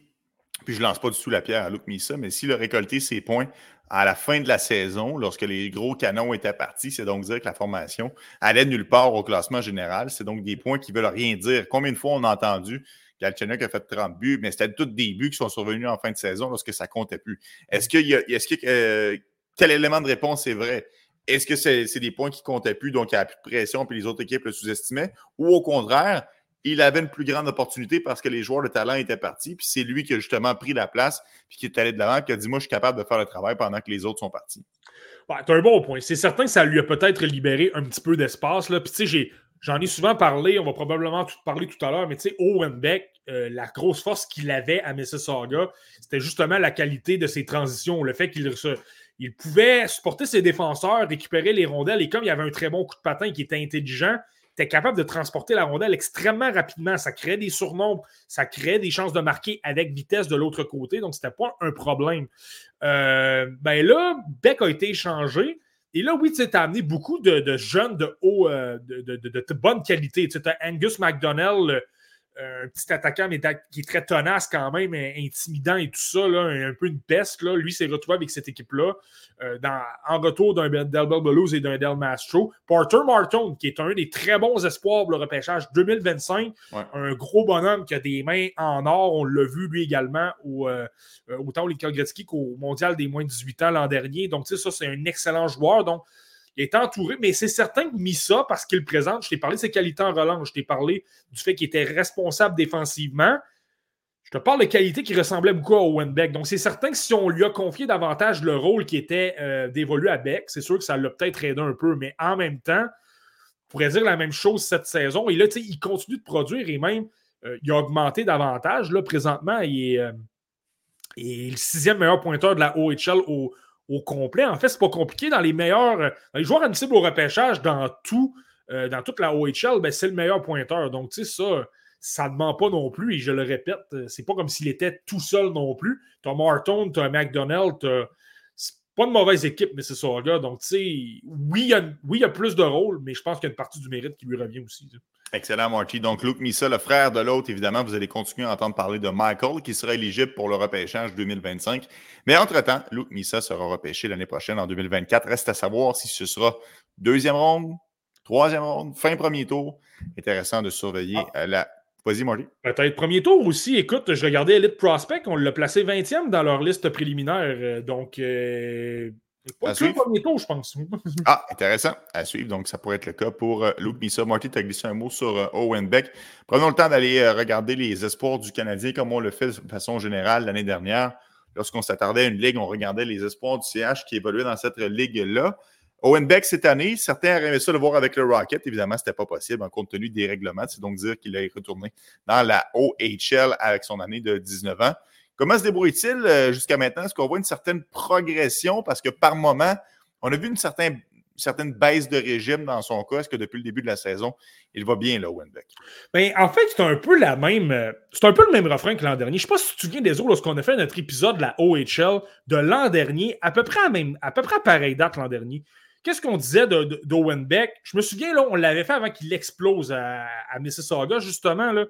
puis je lance pas du tout la pierre à Luke Missa, mais s'il a récolté ses points à la fin de la saison, lorsque les gros canons étaient partis, c'est donc dire que la formation allait nulle part au classement général. C'est donc des points qui veulent rien dire. Combien de fois on a entendu Galchenyuk a fait 30 buts, mais c'était tous des buts qui sont survenus en fin de saison lorsque ça comptait plus. Est-ce qu'il y a, est-ce que, euh, quel élément de réponse est vrai? Est-ce que c'est, des points qui comptaient plus, donc il n'y a plus de pression, puis les autres équipes le sous-estimaient? Ou au contraire, il avait une plus grande opportunité parce que les joueurs de talent étaient partis, puis c'est lui qui a justement pris la place, puis qui est allé de l'avant, qui a dit Moi, je suis capable de faire le travail pendant que les autres sont partis. As un bon point. C'est certain que ça lui a peut-être libéré un petit peu d'espace. Puis, tu J'en ai souvent parlé, on va probablement tout parler tout à l'heure, mais tu sais, Owen Beck, euh, la grosse force qu'il avait à Mississauga, c'était justement la qualité de ses transitions, le fait qu'il il pouvait supporter ses défenseurs, récupérer les rondelles, et comme il avait un très bon coup de patin qui était intelligent, il était capable de transporter la rondelle extrêmement rapidement. Ça créait des surnombres, ça créait des chances de marquer avec vitesse de l'autre côté, donc c'était pas un problème. Euh, ben là, Beck a été échangé. Et là, oui, tu as amené beaucoup de, jeunes de haut, euh, de, bonne qualité. Tu as Angus McDonnell, un petit attaquant, mais qui est très tenace quand même, intimidant et tout ça, là, un, peu une peste. Là. Lui s'est retrouvé avec cette équipe-là euh, en retour d'un Delbel Belouz et d'un Del Mastro. Porter Martin, qui est un des très bons espoirs pour le repêchage 2025, un gros bonhomme qui a des mains en or. On l'a vu lui également au, euh, autant au Gretzky qu'au Mondial des moins de 18 ans l'an dernier. Donc, tu sais, ça, c'est un excellent joueur. Donc, il est entouré, mais c'est certain que Missa, parce qu'il présente, je t'ai parlé de ses qualités en relance, je t'ai parlé du fait qu'il était responsable défensivement. Je te parle de qualités qui ressemblaient beaucoup à Owen Beck. Donc, c'est certain que si on lui a confié davantage le rôle qui était euh, dévolu à Beck, c'est sûr que ça l'a peut-être aidé un peu, mais en même temps, on pourrait dire la même chose cette saison. Et là, tu sais, il continue de produire et même, euh, il a augmenté davantage. Là, présentement, il est, euh, il est le sixième meilleur pointeur de la OHL au, au complet. En fait, c'est pas compliqué. Dans les meilleurs, euh, les joueurs admissibles au repêchage, dans tout, euh, dans toute la OHL, ben, c'est le meilleur pointeur. Donc, tu sais, ça, ça ne ment pas non plus. Et je le répète, euh, c'est pas comme s'il était tout seul non plus. Tu as Martin, tu as McDonald, c'est pas une mauvaise équipe, mais c'est ça, gars. Donc, tu sais, oui, il y, a, oui, a plus de rôles, mais je pense qu'il y a une partie du mérite qui lui revient aussi. Excellent, Marty. Donc, Luke Missa, le frère de l'autre, évidemment, vous allez continuer à entendre parler de Michael, qui sera éligible pour le repêchage 2025. Mais entre-temps, Luke Missa sera repêché l'année prochaine, en 2024. Reste à savoir si ce sera deuxième ronde, troisième ronde, fin premier tour. Intéressant de surveiller ah. euh, la. Vas-y, Marty. Peut-être premier tour aussi. Écoute, je regardais Elite Prospect, on l'a placé 20e dans leur liste préliminaire. Euh, donc, euh, pas le premier tour, je pense. ah, intéressant. À suivre. Donc, ça pourrait être le cas pour euh, Luke Missa. Marty, tu as glissé un mot sur euh, Owen Beck. Prenons le temps d'aller euh, regarder les espoirs du Canadien comme on le fait de façon générale l'année dernière. Lorsqu'on s'attardait à une ligue, on regardait les espoirs du CH qui évoluaient dans cette ligue-là. Owen Beck, cette année, certains auraient aimé ça le voir avec le Rocket. Évidemment, ce n'était pas possible en compte tenu des règlements. C'est donc dire qu'il est retourné dans la OHL avec son année de 19 ans. Comment se débrouille-t-il euh, jusqu'à maintenant? Est-ce qu'on voit une certaine progression? Parce que par moment, on a vu une certaine, baisse de régime dans son cas. Est-ce que depuis le début de la saison, il va bien là, Wenbeck? Ben, en fait, c'est un peu la même. Euh, c'est un peu le même refrain que l'an dernier. Je ne sais pas si tu te souviens des autres lorsqu'on a fait notre épisode de la OHL de l'an dernier, à peu près à même, peu près à pareille date l'an dernier. Qu'est-ce qu'on disait d'Owen Beck? Je me souviens, là, on l'avait fait avant qu'il explose à, à Mississauga, justement. Là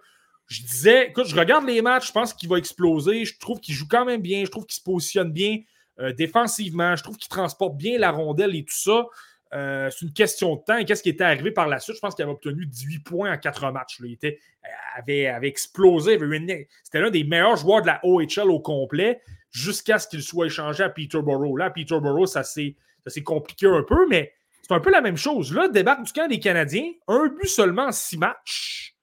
je disais, écoute, je regarde les matchs, je pense qu'il va exploser. Je trouve qu'il joue quand même bien. Je trouve qu'il se positionne bien euh, défensivement. Je trouve qu'il transporte bien la rondelle et tout ça. Euh, c'est une question de temps. Et qu'est-ce qui était arrivé par la suite? Je pense qu'il avait obtenu 18 points en 4 matchs. Il était, avait, avait explosé. C'était l'un des meilleurs joueurs de la OHL au complet jusqu'à ce qu'il soit échangé à Peterborough. Là, Peterborough, ça s'est compliqué un peu, mais c'est un peu la même chose. Là, débarque du camp des Canadiens, un but seulement en 6 matchs.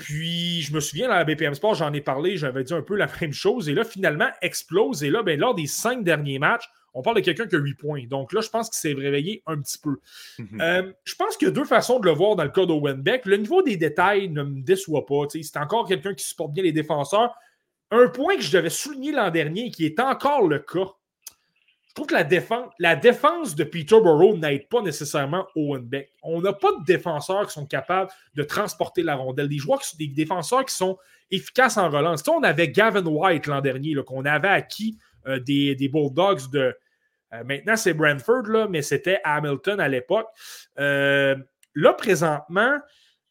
Puis, je me souviens, à la BPM Sport, j'en ai parlé, j'avais dit un peu la même chose. Et là, finalement, explose. Et là, ben, lors des cinq derniers matchs, on parle de quelqu'un qui a huit points. Donc là, je pense qu'il s'est réveillé un petit peu. Mhm. Euh, je pense qu'il y a deux façons de le voir dans le cas d'Owen Beck. Le niveau des détails ne me déçoit pas. C'est encore quelqu'un qui supporte bien les défenseurs. Un point que je devais souligner l'an dernier et qui est encore le cas, je trouve que la défense, de Peterborough n'aide pas nécessairement Owen Beck. On n'a pas de défenseurs qui sont capables de transporter la rondelle. Des joueurs qui sont des défenseurs qui sont efficaces en relance. on avait Gavin White l'an dernier, qu'on avait acquis euh, des, Bulldogs de. Euh, maintenant, c'est Brentford, là, mais c'était Hamilton à l'époque. Euh, là, présentement,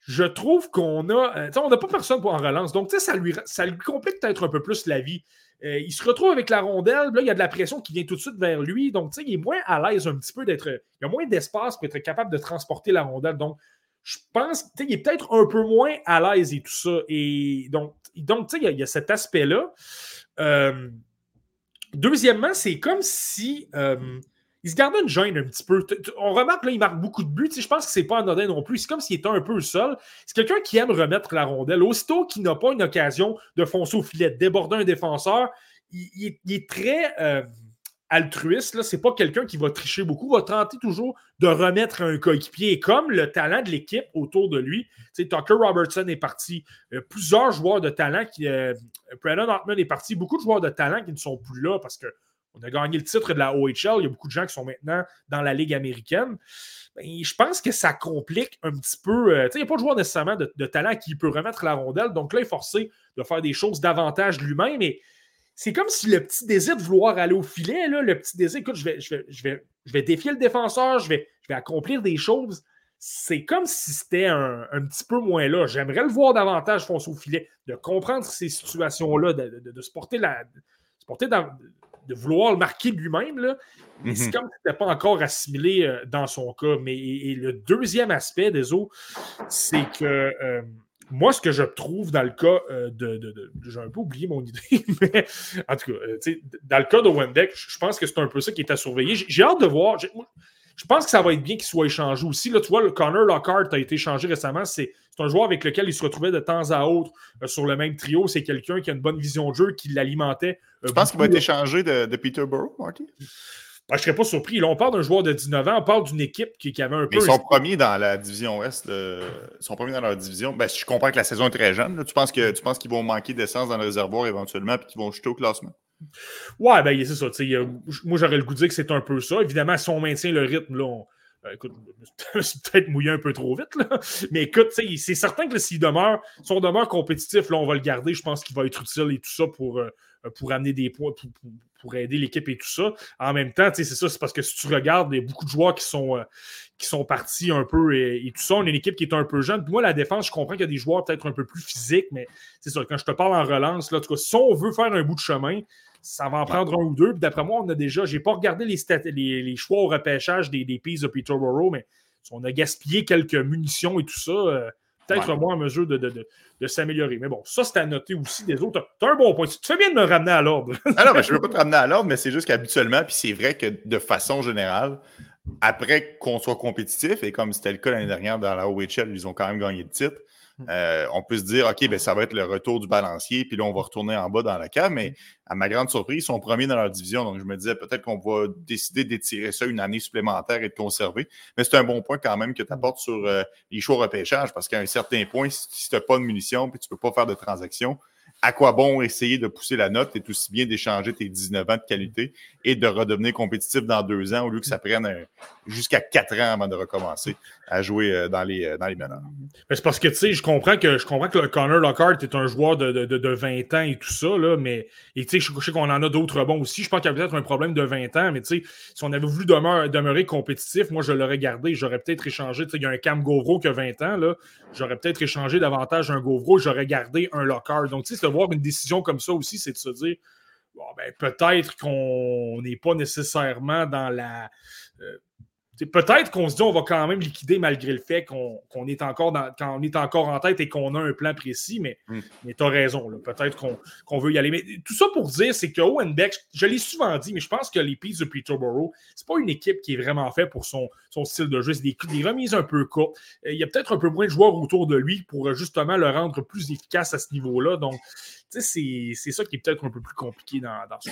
je trouve qu'on a. on n'a pas personne pour en relance. Donc, ça ça lui complique peut-être un peu plus la vie. Euh, il se retrouve avec la rondelle. Là, il y a de la pression qui vient tout de suite vers lui. Donc, il est moins à l'aise un petit peu d'être. Il y a moins d'espace pour être capable de transporter la rondelle. Donc, je pense qu'il est peut-être un peu moins à l'aise et tout ça. Et donc, donc il, y a, il y a cet aspect-là. Euh, deuxièmement, c'est comme si. Euh, il se garde une gêne un petit peu. On remarque là, il marque beaucoup de buts. Je pense que c'est pas anodin non plus. C'est comme s'il était un peu seul. C'est quelqu'un qui aime remettre la rondelle. Aussitôt qu'il n'a pas une occasion de foncer au filet, de déborder un défenseur, il, est, très euh, altruiste. C'est pas quelqu'un qui va tricher beaucoup. Il va tenter toujours de remettre un coéquipier. comme le talent de l'équipe autour de lui, Tucker Robertson est parti. Euh, plusieurs joueurs de talent qui. Euh, Brandon Hartman est parti. Beaucoup de joueurs de talent qui ne sont plus là parce que on a gagné le titre de la OHL. Il y a beaucoup de gens qui sont maintenant dans la Ligue américaine. Ben, je pense que ça complique un petit peu. Euh, il n'y a pas de joueur nécessairement de, talent qui peut remettre la rondelle. Donc là, il est forcé de faire des choses davantage lui-même. Et c'est comme si le petit désir de vouloir aller au filet, le petit désir, écoute, je vais, défier le défenseur, je vais, accomplir des choses. c'est comme si c'était un, petit peu moins là. J'aimerais le voir davantage foncer au filet, de comprendre ces situations-là, de, se porter la. Se porter de vouloir le marquer lui-même. Mais c'est mhm. comme si c'était pas encore assimilé euh, dans son cas. Mais le deuxième aspect des autres, c'est que euh, moi, ce que je trouve dans le cas euh, de. J'ai un peu oublié mon idée, mais en tout cas, dans le cas de Wendeck, je pense que c'est un peu ça qui est à surveiller. J'ai hâte de voir. Je pense que ça va être bien qu'il soit échangé aussi. Là, tu vois, le Connor Lockhart a été échangé récemment. C'est un joueur avec lequel il se retrouvait de temps à autre euh, sur le même trio. C'est quelqu'un qui a une bonne vision de jeu, qui l'alimentait. Euh, je pense qu'il va être échangé de, Peterborough, Marty? Ben, je ne serais pas surpris. Là, on parle d'un joueur de 19 ans, on parle d'une équipe qui, avait un peu. Ils sont premiers dans la division Ouest. Ils sont premiers dans leur division. Ben, je comprends que la saison est très jeune. Tu penses qu'ils vont manquer d'essence dans le réservoir éventuellement et qu'ils vont jeter au classement? Ouais, ben c'est ça. moi, j'aurais le goût de dire que c'est un peu ça. Évidemment, si on maintient le rythme, là, euh, écoute, c'est peut-être mouillé un peu trop vite, là. mais écoute, c'est certain que s'il demeure, si on demeure compétitif, là, on va le garder. Je pense qu'il va être utile et tout ça pour, euh, pour amener des points, aider l'équipe et tout ça. En même temps, c'est ça, c'est parce que si tu regardes, il y a beaucoup de joueurs qui sont, euh, qui sont partis un peu et, tout ça. On a une équipe qui est un peu jeune. moi, la défense, je comprends qu'il y a des joueurs peut-être un peu plus physiques, mais c'est ça, quand je te parle en relance, là, en tout cas, si on veut faire un bout de chemin, ça va en prendre un ou deux. Puis d'après moi, on a déjà, j'ai pas regardé les, les, choix au repêchage des, des de Peterborough, mais on a gaspillé quelques munitions et tout ça. Euh, peut-être moins en mesure de, s'améliorer. Mais bon, ça, c'est à noter aussi des autres. Tu as un bon point. Tu fais bien de me ramener à l'ordre. ah non, mais je ne veux pas te ramener à l'ordre, mais c'est juste qu'habituellement, puis c'est vrai que de façon générale, après qu'on soit compétitif, et comme c'était le cas l'année dernière dans la OHL, ils ont quand même gagné le titre, euh, on peut se dire, OK, ben, ça va être le retour du balancier, puis là, on va retourner en bas dans la cave. Mais à ma grande surprise, ils sont premiers dans leur division. Donc, je me disais peut-être qu'on va décider d'étirer ça une année supplémentaire et de conserver. Mais c'est un bon point quand même que tu apportes sur euh, les choix repêchage, parce qu'à un certain point, si tu n'as pas de munitions puis tu ne peux pas faire de transactions, à quoi bon essayer de pousser la note? C'est aussi bien d'échanger tes 19 ans de qualité et de redevenir compétitif dans deux ans au lieu que ça prenne jusqu'à quatre ans avant de recommencer? À jouer euh, dans les, euh, dans les meneurs. C'est parce que, tu sais, je comprends que je comprends que le Connor Lockhart est un joueur de, de, de, 20 ans et tout ça, là, mais et, je, je sais qu'on en a d'autres bons aussi. Je pense qu'il y a peut-être un problème de 20 ans, mais si on avait voulu demeurer, compétitif, moi, je l'aurais gardé. J'aurais peut-être échangé. Il y a un Cam Govro qui a 20 ans, là. J'aurais peut-être échangé davantage un Govro. J'aurais gardé un Lockhart. Donc, tu sais, de voir une décision comme ça aussi, c'est de se dire, bon, ben, peut-être qu'on n'est pas nécessairement dans la. Euh, Peut-être qu'on se dit on va quand même liquider malgré le fait qu'on est, encore est encore en tête et qu'on a un plan précis, mais, mm. mais tu as raison. Peut-être qu'on veut y aller. Mais tout ça pour dire, c'est que Owen Beck, je l'ai souvent dit, mais je pense que les de Peterborough, c'est pas une équipe qui est vraiment faite pour son, son style de jeu. C'est des, des, remises un peu courtes. Euh, il y a peut-être un peu moins de joueurs autour de lui pour justement le rendre plus efficace à ce niveau-là. Donc, c'est ça qui est peut-être un peu plus compliqué dans, dans ce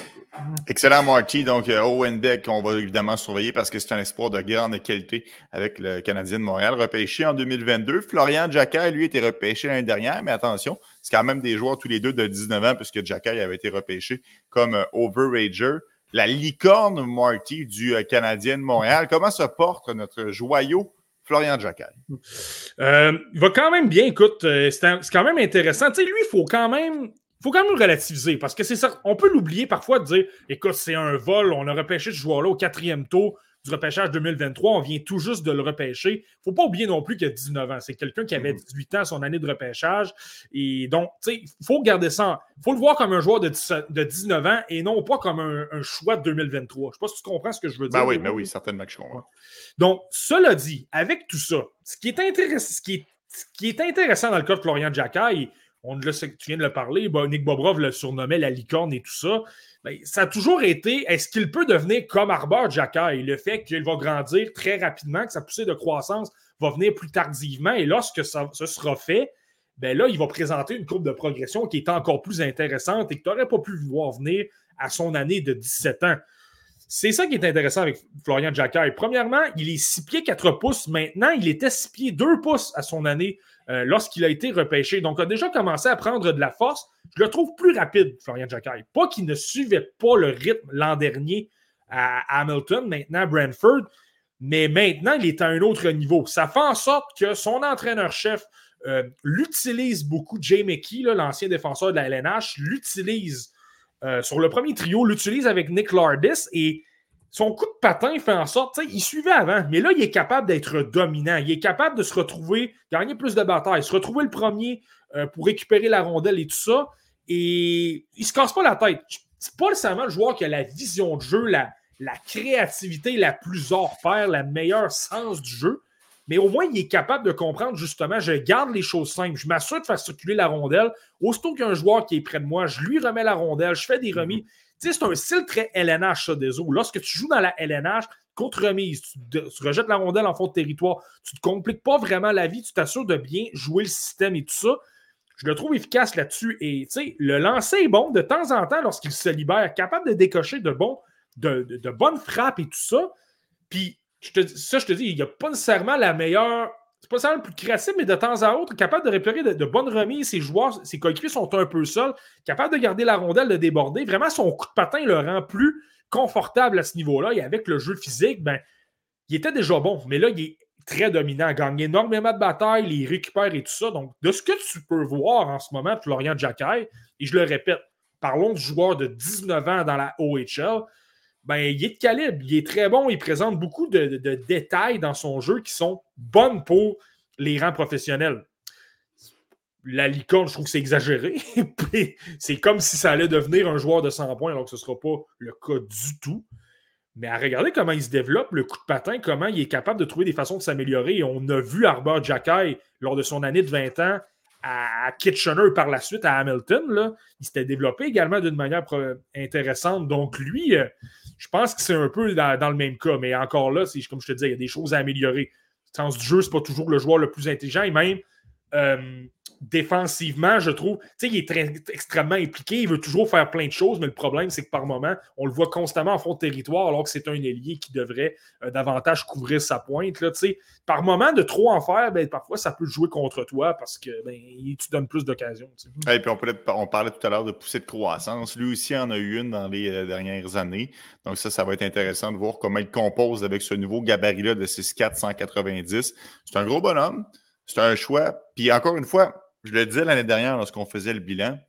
Excellent, Marty. Donc, euh, Owen Beck, on va évidemment surveiller parce que c'est un espoir de grande qualité avec le Canadien de Montréal, repêché en 2022. Florian Jacquet, lui, était repêché l'année dernière, mais attention, c'est quand même des joueurs tous les deux de 19 ans, puisque Jacquet avait été repêché comme euh, overager. La licorne, Marty, du euh, Canadien de Montréal. Comment se porte notre joyau Florian Jacquet? il va quand même bien, écoute, c'est quand même intéressant. Tu sais, lui, il faut quand même faut quand même relativiser parce que c'est ça. On peut l'oublier parfois de dire écoute, c'est un vol, on a repêché ce joueur-là au quatrième tour du repêchage 2023, on vient tout juste de le repêcher. Il ne faut pas oublier non plus qu'il a 19 ans. C'est quelqu'un qui avait 18 mm-hmm. ans son année de repêchage. Et donc, tu sais, il faut garder ça. Faut le voir comme un joueur de, 19 ans et non pas comme un, choix de 2023. Je ne sais pas si tu comprends ce que je veux dire. Ben oui, ben oui, certainement que je comprends. Donc, cela dit, avec tout ça, ce qui est, intéressant, ce qui est, intéressant dans le cas de Florian Jacquet, on le, tu viens de le parler, Nick Bobrov le surnommait la licorne et tout ça. Ben, ça a toujours été, est-ce qu'il peut devenir comme Arbor Jacky? Le fait qu'il va grandir très rapidement, que sa poussée de croissance va venir plus tardivement, et lorsque ça, sera fait, ben là, il va présenter une courbe de progression qui est encore plus intéressante et que tu n'aurais pas pu voir venir à son année de 17 ans. C'est ça qui est intéressant avec Florian Jacquet. Premièrement, il est 6 pieds 4 pouces. Maintenant, il était 6 pieds 2 pouces à son année euh, lorsqu'il a été repêché. Donc, a déjà commencé à prendre de la force. Je le trouve plus rapide, Florian Jacquet. Pas qu'il ne suivait pas le rythme l'an dernier à Hamilton, maintenant à Brentford, mais maintenant, il est à un autre niveau. Ça fait en sorte que son entraîneur-chef euh, l'utilise beaucoup. Jay McKee, l'ancien défenseur de la LNH, l'utilise euh, sur le premier trio, l'utilise avec Nick Lardis et son coup de patin fait en sorte, tu sais, il suivait avant, mais là, il est capable d'être dominant. Il est capable de se retrouver, gagner plus de batailles, se retrouver le premier euh, pour récupérer la rondelle et tout ça. Et il se casse pas la tête. C'est pas nécessairement le joueur qui a la vision de jeu, la, la créativité la plus hors pair, la meilleure sens du jeu. Mais au moins, il est capable de comprendre justement, je garde les choses simples, je m'assure de faire circuler la rondelle. Aussitôt qu'un joueur qui est près de moi, je lui remets la rondelle, je fais des remis. Tu sais, c'est un style très LNH, ça, des eaux. Lorsque tu joues dans la LNH, contre remise, tu, rejettes la rondelle en fond de territoire, tu ne te compliques pas vraiment la vie, tu t'assures de bien jouer le système et tout ça. Je le trouve efficace là-dessus. Et tu sais, le lancer est bon de temps en temps lorsqu'il se libère, capable de décocher de, de, de bonnes frappes et tout ça. Puis ça, je te dis, il n'y a pas nécessairement la meilleure. C'est pas nécessairement le plus créatif, mais de temps à autre, capable de réparer de, bonnes remises. Ses joueurs, ses coéquipiers sont un peu seuls, capable de garder la rondelle, de déborder. Vraiment, son coup de patin le rend plus confortable à ce niveau-là. Et avec le jeu physique, ben, il était déjà bon, mais là, il est très dominant, gagne énormément de batailles, il récupère et tout ça. Donc, de ce que tu peux voir en ce moment, Florian Jacquet, et je le répète, parlons du joueur de 19 ans dans la OHL, ben, il est de calibre, il est très bon, il présente beaucoup de, détails dans son jeu qui sont bonnes pour les rangs professionnels. La licorne, je trouve que c'est exagéré. c'est comme si ça allait devenir un joueur de 100 points, alors que ce ne sera pas le cas du tout. Mais à regarder comment il se développe, le coup de patin, comment il est capable de trouver des façons de s'améliorer. On a vu Arbor Jacky lors de son année de 20 ans à Kitchener par la suite à Hamilton. Il s'était développé également d'une manière intéressante. Donc, lui, euh, je pense que c'est un peu dans, le même cas. Mais encore là, comme je te disais, il y a des choses à améliorer. Le sens du jeu, ce n'est pas toujours le joueur le plus intelligent. Et même, euh, défensivement, je trouve, tu sais, il est extrêmement impliqué, il veut toujours faire plein de choses, mais le problème, c'est que par moment, on le voit constamment en fond de territoire, alors que c'est un ailier qui devrait euh, davantage couvrir sa pointe. Là, par moment, de trop en faire, ben, parfois, ça peut jouer contre toi parce que ben, tu donnes plus d'occasions. Et puis on, parlait tout à l'heure de poussée de croissance. Lui aussi en a eu une dans les euh, dernières années. Donc ça, ça va être intéressant de voir comment il compose avec ce nouveau gabarit-là de 6'4", 190. C'est un gros bonhomme. C'est un choix. Puis encore une fois, je le disais l'année dernière lorsqu'on faisait le bilan,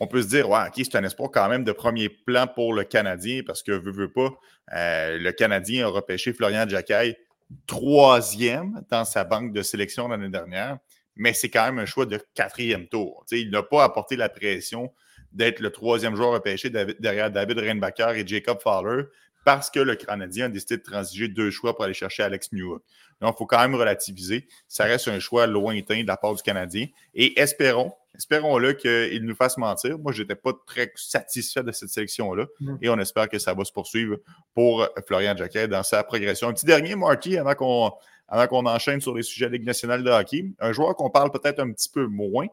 on peut se dire, ouais, OK, c'est un espoir quand même de premier plan pour le Canadien parce que, veut, veut pas, euh, le Canadien a repêché Florian Jacquet troisième dans sa banque de sélection l'année dernière, mais c'est quand même un choix de quatrième tour. il n'a pas apporté la pression d'être le troisième joueur repêché derrière David Reinbacher et Jacob Fowler parce que le Canadien a décidé de transiger deux choix pour aller chercher Alex Newhook. Donc, il faut quand même relativiser. Ça reste un choix lointain de la part du Canadien. Et espérons, espérons-le qu'il nous fasse mentir. Moi, je n'étais pas très satisfait de cette sélection-là. Mm. Et on espère que ça va se poursuivre pour Florian Jacquet dans sa progression. Un petit dernier, Marty, avant qu'on avant qu'on enchaîne sur les sujets de Ligue nationale de hockey. Un joueur qu'on parle peut-être un petit peu moins,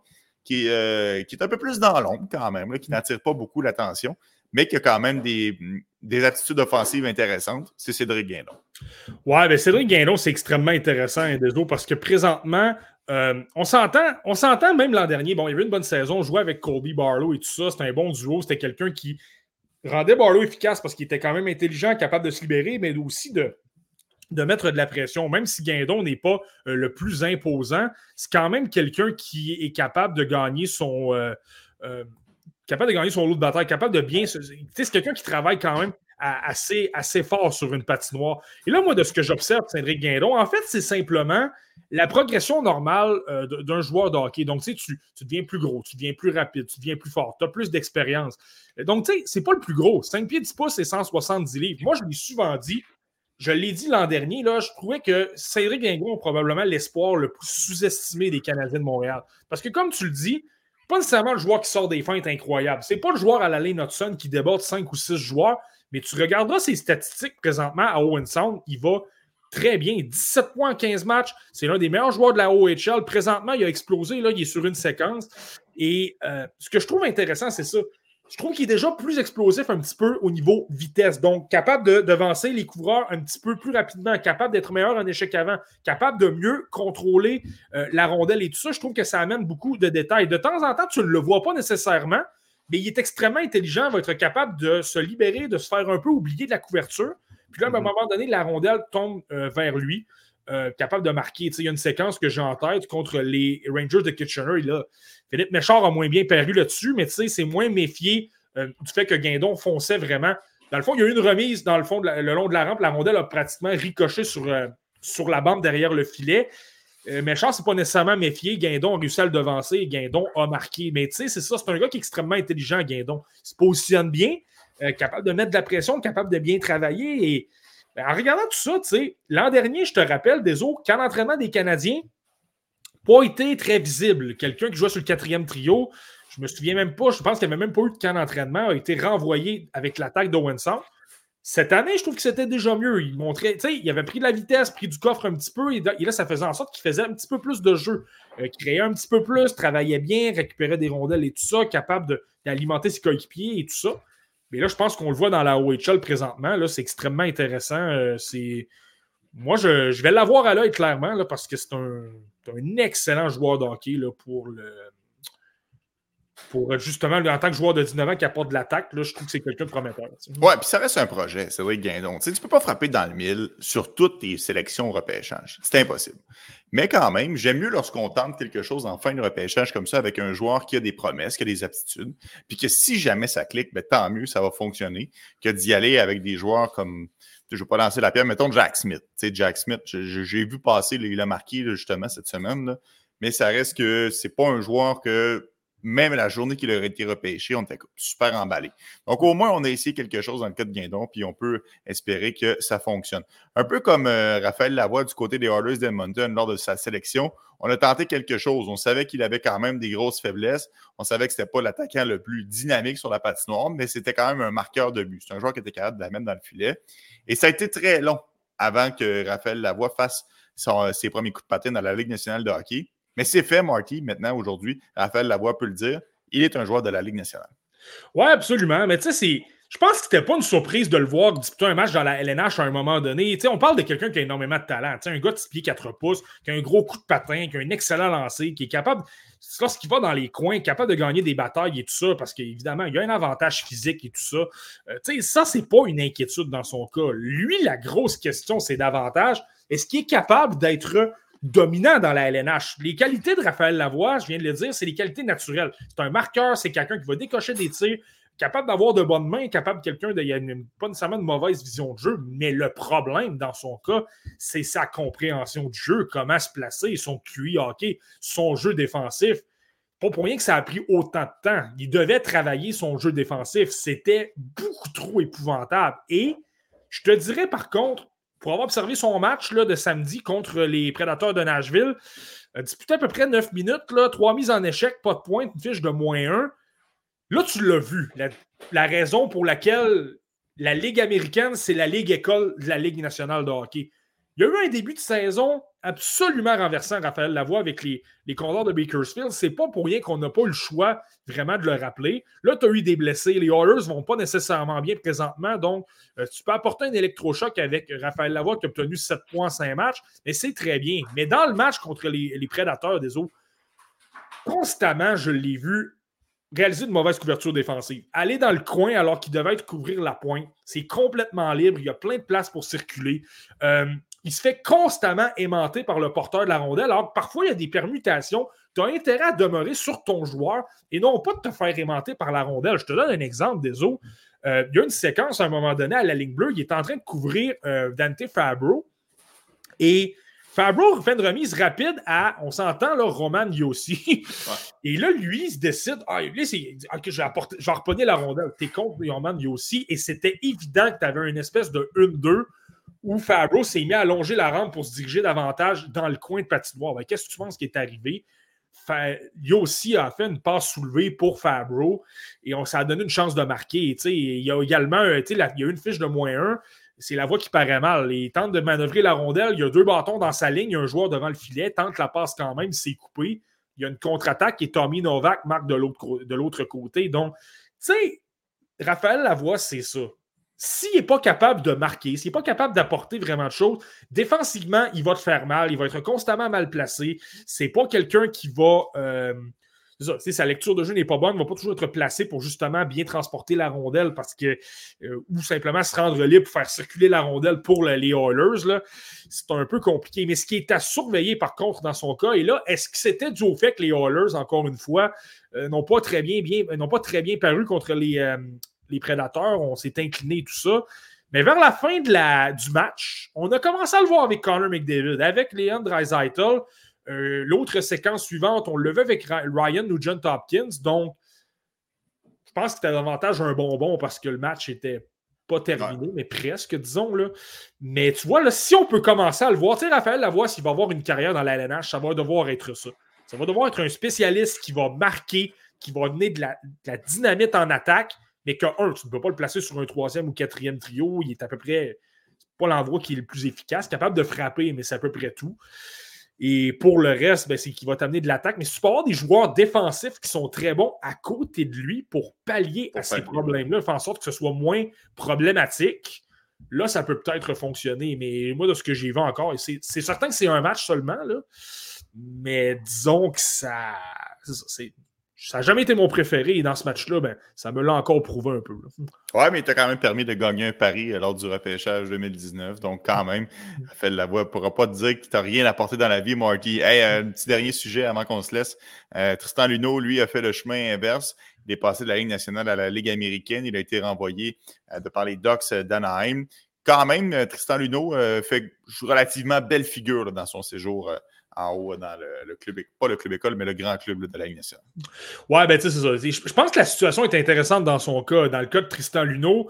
qui, euh, qui est un peu plus dans l'ombre quand même, qui n'attire pas beaucoup l'attention, mais qui a quand même des, des attitudes offensives intéressantes, c'est Cédric Guindon. Ouais, ben Cédric Guindon, c'est extrêmement intéressant, Indeso, parce que présentement, euh, on s'entend, on s'entend même l'an dernier. Bon, il y avait une bonne saison, on jouait avec Colby Barlow et tout ça. C'était un bon duo. C'était quelqu'un qui rendait Barlow efficace parce qu'il était quand même intelligent, capable de se libérer, mais aussi de, de mettre de la pression. Même si Guindon n'est pas euh, le plus imposant, c'est quand même quelqu'un qui est capable de gagner son. Euh, capable de gagner son lot de bataille, capable de bien. Tu sais, c'est quelqu'un qui travaille quand même assez, assez fort sur une patinoire. Et là, moi, de ce que j'observe, Cédric Guindon, en fait, c'est simplement la progression normale euh, d'un joueur de hockey. Donc, tu sais, tu, deviens plus gros, tu deviens plus rapide, tu deviens plus fort, tu as plus d'expérience. Donc, tu sais, c'est pas le plus gros. 5 pieds 10 pouces et 170 livres. Moi, je l'ai souvent dit, je l'ai dit l'an dernier, là, je trouvais que Cédric Guindon est probablement l'espoir le plus sous-estimé des Canadiens de Montréal. Parce que, comme tu le dis, pas nécessairement le joueur qui sort des feintes incroyables. C'est pas le joueur à la Lane Hudson qui déborde 5 ou 6 joueurs, mais tu regarderas ses statistiques présentement à Owen Sound, il va très bien. 17 points en 15 matchs. C'est l'un des meilleurs joueurs de la OHL. Présentement, il a explosé. Là, il est sur une séquence. Et euh, ce que je trouve intéressant, c'est ça je trouve qu'il est déjà plus explosif un petit peu au niveau vitesse. Donc, capable de devancer les couvreurs un petit peu plus rapidement, capable d'être meilleur en échec avant, capable de mieux contrôler euh, la rondelle et tout ça. Je trouve que ça amène beaucoup de détails. De temps en temps, tu ne le vois pas nécessairement, mais il est extrêmement intelligent, va être capable de se libérer, de se faire un peu oublier de la couverture. Puis là, à un mhm. moment donné, la rondelle tombe euh, vers lui. Euh, capable de marquer. Il y a une séquence que j'ai en tête contre les Rangers de Kitchener. Philippe Méchard a moins bien paru là-dessus, mais c'est moins méfié euh, du fait que Guindon fonçait vraiment Dans le fond, il y a eu une remise dans le fond, le long de la rampe. La rondelle a pratiquement ricoché sur, euh, la bande derrière le filet. Charles, c'est pas nécessairement méfié. Guindon a réussi à le devancer et Guindon a marqué. Mais c'est ça, c'est un gars qui est extrêmement intelligent, Guindon. Il se positionne bien, capable de mettre de la pression, capable de bien travailler. Et en regardant tout ça, tu l'an dernier, je te rappelle, des autres, quand l'entraînement des Canadiens pas été très visible. Quelqu'un qui jouait sur le quatrième trio, je me souviens même pas, je pense qu'il n'y avait même pas eu de camp d'entraînement, a été renvoyé avec l'attaque d'Owen Cette année, je trouve que c'était déjà mieux. Il montrait, tu sais, il avait pris de la vitesse, pris du coffre un petit peu, et là, ça faisait en sorte qu'il faisait un petit peu plus de jeu, euh, créait un petit peu plus, travaillait bien, récupérait des rondelles et tout ça, capable d'alimenter ses coéquipiers et tout ça. Mais là, je pense qu'on le voit dans la OHL présentement. Là, c'est extrêmement intéressant. Euh, c'est... Moi, je, vais l'avoir à l'œil clairement parce que c'est un, un, excellent joueur de hockey là, pour le, pour justement, en tant que joueur de 19 ans qui apporte de l'attaque, je trouve que c'est quelqu'un de prometteur. Ouais, puis ça reste un projet, c'est vrai, Guindon. Tu ne peux pas frapper dans le mille sur toutes tes sélections au repêchage. C'est impossible. Mais quand même, j'aime mieux lorsqu'on tente quelque chose en fin de repêchage comme ça avec un joueur qui a des promesses, qui a des aptitudes, puis que si jamais ça clique, ben, tant mieux, ça va fonctionner, que d'y aller avec des joueurs comme je ne vais pas lancer la pierre, mettons Jack Smith. Tu Jack Smith, j'ai vu passer, il a marqué justement cette semaine, mais ça reste que c'est pas un joueur que même la journée qu'il aurait été repêché, on était super emballé. Donc, au moins, on a essayé quelque chose dans le cas de Guindon, puis on peut espérer que ça fonctionne. Un peu comme euh, Raphaël Lavoie du côté des Oilers d'Edmonton lors de sa sélection, on a tenté quelque chose. On savait qu'il avait quand même des grosses faiblesses. On savait que ce n'était pas l'attaquant le plus dynamique sur la patinoire, mais c'était quand même un marqueur de but. C'est un joueur qui était capable de la mettre dans le filet. Et ça a été très long avant que Raphaël Lavoie fasse ses premiers coups de patin dans la Ligue nationale de hockey. Mais c'est fait, Marty, maintenant, aujourd'hui. Raphaël Lavoie peut le dire. Il est un joueur de la Ligue nationale. Oui, absolument. Mais tu sais, Je pense que c'était pas une surprise de le voir disputer un match dans la LNH à un moment donné. on parle de quelqu'un qui a énormément de talent. un gars de 6 pieds 4 pouces, qui a un gros coup de patin, qui a un excellent lancer, qui est capable, lorsqu'il va dans les coins, capable de gagner des batailles et tout ça, parce qu'évidemment, il a un avantage physique et tout ça. Euh, sais, ça, c'est pas une inquiétude dans son cas. Lui, la grosse question, c'est davantage est-ce qu'il est capable d'être dominant dans la LNH. Les qualités de Raphaël Lavoie, je viens de le dire, c'est les qualités naturelles. C'est un marqueur, c'est quelqu'un qui va décocher des tirs, capable d'avoir de bonnes mains, capable quelqu'un de. Pas nécessairement de mauvaise vision de jeu, mais le problème dans son cas, c'est sa compréhension du jeu, comment se placer, son QI hockey, son jeu défensif. Pas pour rien que ça a pris autant de temps. Il devait travailler son jeu défensif. C'était beaucoup trop épouvantable. Et je te dirais par contre, pour avoir observé son match là, de samedi contre les Prédateurs de Nashville, a disputé à peu près 9 minutes, là, 3 mises en échec, pas de pointe, une fiche de moins 1. Là, tu l'as vu. La, raison pour laquelle la Ligue américaine, c'est la Ligue école de la Ligue nationale de hockey. Il y a eu un début de saison absolument renversant, Raphaël Lavoie, avec les, les Condors de Bakersfield. C'est pas pour rien qu'on n'a pas eu le choix vraiment de le rappeler. Là, tu as eu des blessés. Les Oilers ne vont pas nécessairement bien présentement. Donc, euh, tu peux apporter un électrochoc avec Raphaël Lavoie qui a obtenu 7 points en 5 matchs. Mais c'est très bien. Mais dans le match contre les, les Prédateurs des eaux, constamment, je l'ai vu réaliser une mauvaise couverture défensive. Aller dans le coin alors qu'il devait être couvrir la pointe, c'est complètement libre. Il y a plein de place pour circuler. Euh, il se fait constamment aimanter par le porteur de la rondelle. Alors parfois, il y a des permutations. Tu as intérêt à demeurer sur ton joueur et non pas de te faire aimanter par la rondelle. Je te donne un exemple des eaux. Euh, il y a une séquence à un moment donné à la ligne bleue. Il est en train de couvrir euh, Dante Fabro. Et Fabro fait une remise rapide à, on s'entend, là, Roman Yossi. Et là, lui, il se décide, ah, lui, c'est, ok, je vais, la rondelle. T'es contre Roman Yossi. Et c'était évident que tu avais une espèce de 1-2 où Fabro s'est mis à allonger la rampe pour se diriger davantage dans le coin de patinoire. Ben, qu'est-ce que tu penses qui est arrivé? Yossi a fait une passe soulevée pour Fabro et on, ça a donné une chance de marquer. Il y a également il y a une fiche de moins 1 c'est la voie qui paraît mal. Il tente de manœuvrer la rondelle. Il y a deux bâtons dans sa ligne. Il y a un joueur devant le filet. Tente la passe quand même. C'est coupé. Il y a une contre-attaque et Tommy Novak marque de l'autre côté. Donc, tu sais, Raphaël Lavoie, c'est ça. S'il n'est pas capable de marquer, s'il n'est pas capable d'apporter vraiment de choses, défensivement, il va te faire mal. Il va être constamment mal placé. C'est pas quelqu'un qui va. Euh, ça, sa lecture de jeu n'est pas bonne, il ne va pas toujours être placé pour justement bien transporter la rondelle parce que, euh, ou simplement se rendre libre pour faire circuler la rondelle pour les Oilers. C'est un peu compliqué. Mais ce qui est à surveiller par contre dans son cas, et là, est-ce que c'était dû au fait que les Oilers, encore une fois, euh, n'ont pas très bien, pas très bien paru contre les, euh, les Prédateurs, on s'est incliné, tout ça. Mais vers la fin de la, du match, on a commencé à le voir avec Connor McDavid, avec Leon Dreisaitl. Euh, l'autre séquence suivante, on le vu avec Ryan Nugent Hopkins. Donc, je pense que c'était davantage un bonbon parce que le match était pas terminé, mais presque, disons. Là. Mais tu vois, là, si on peut commencer à le voir, tu sais, Raphaël Lavoie, s'il va avoir une carrière dans la LNH, ça va devoir être ça. Ça va devoir être un spécialiste qui va marquer, qui va donner de la, dynamite en attaque, mais que, un, tu ne peux pas le placer sur un troisième ou quatrième trio. Il est à peu près pas l'endroit qui est le plus efficace, capable de frapper, mais c'est à peu près tout. Et pour le reste, ben, c'est qu'il va t'amener de l'attaque. Mais si tu peux avoir des joueurs défensifs qui sont très bons à côté de lui pour pallier à ces problèmes-là, faire en sorte que ce soit moins problématique, là, ça peut peut-être fonctionner. Mais moi, de ce que j'ai vu encore, c'est certain que c'est un match seulement, là, mais disons que ça. C'est ça n'a jamais été mon préféré et dans ce match-là, ben, ça me l'a encore prouvé un peu. Ouais, mais il t'a quand même permis de gagner un pari euh, lors du repêchage 2019. Donc, quand même, fait la voix ne pourra pas te dire qu'il t'a rien apporté dans la vie, Marty. Hey, euh, un petit dernier sujet avant qu'on se laisse. Euh, Tristan Luneau, lui, a fait le chemin inverse. Il est passé de la Ligue nationale à la Ligue américaine. Il a été renvoyé de par les Ducks d'Anaheim. Quand même, Tristan Luneau fait relativement belle figure dans son séjour en haut dans le, club, pas le club école, mais le grand club de la Ligue nationale. Ouais, ben tu sais, c'est ça. Je, pense que la situation est intéressante dans son cas. Dans le cas de Tristan Luneau,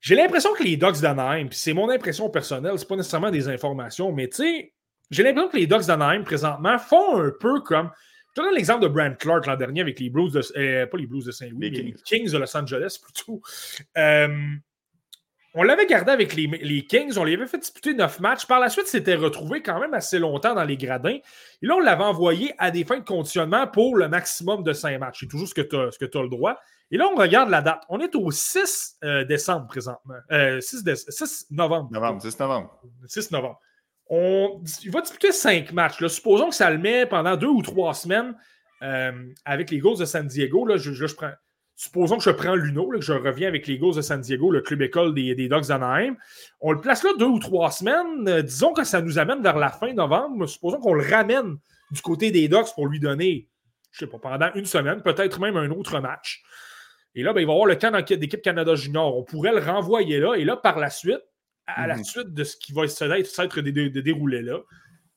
j'ai l'impression que les Ducks d'Anaheim, puis c'est mon impression personnelle, c'est pas nécessairement des informations, mais tu sais, j'ai l'impression que les Ducks d'Anaheim, présentement, font un peu comme. Je te donne l'exemple de Brand Clark l'an dernier avec les Blues de. Euh, pas les Blues de Saint-Louis, mais les Kings de Los Angeles plutôt. Euh, on l'avait gardé avec les, Kings, on lui avait fait disputer neuf matchs. Par la suite, s'était retrouvé quand même assez longtemps dans les gradins. Et là, on l'avait envoyé à des fins de conditionnement pour le maximum de cinq matchs. C'est toujours ce que tu as, le droit. Et là, on regarde la date. On est au 6 euh, décembre présentement. 6, euh, novembre. Novembre, 6 novembre. 6 novembre. On, il va disputer cinq matchs. Supposons que ça le met pendant deux ou trois semaines euh, avec les Ghosts de San Diego. Là, je, je prends, supposons que je prends Luno, que je reviens avec les Ghosts de San Diego, le club école des, des Dogs d'Anaheim. On le place là deux ou trois semaines. Euh, disons que ça nous amène vers la fin novembre. Supposons qu'on le ramène du côté des Dogs pour lui donner, je ne sais pas, pendant une semaine, peut-être même un autre match. Et là, ben, il va y avoir le camp d'équipe Canada Junior. On pourrait le renvoyer là. Et là, par la suite, à la mhm. suite de ce qui va s'être déroulé là,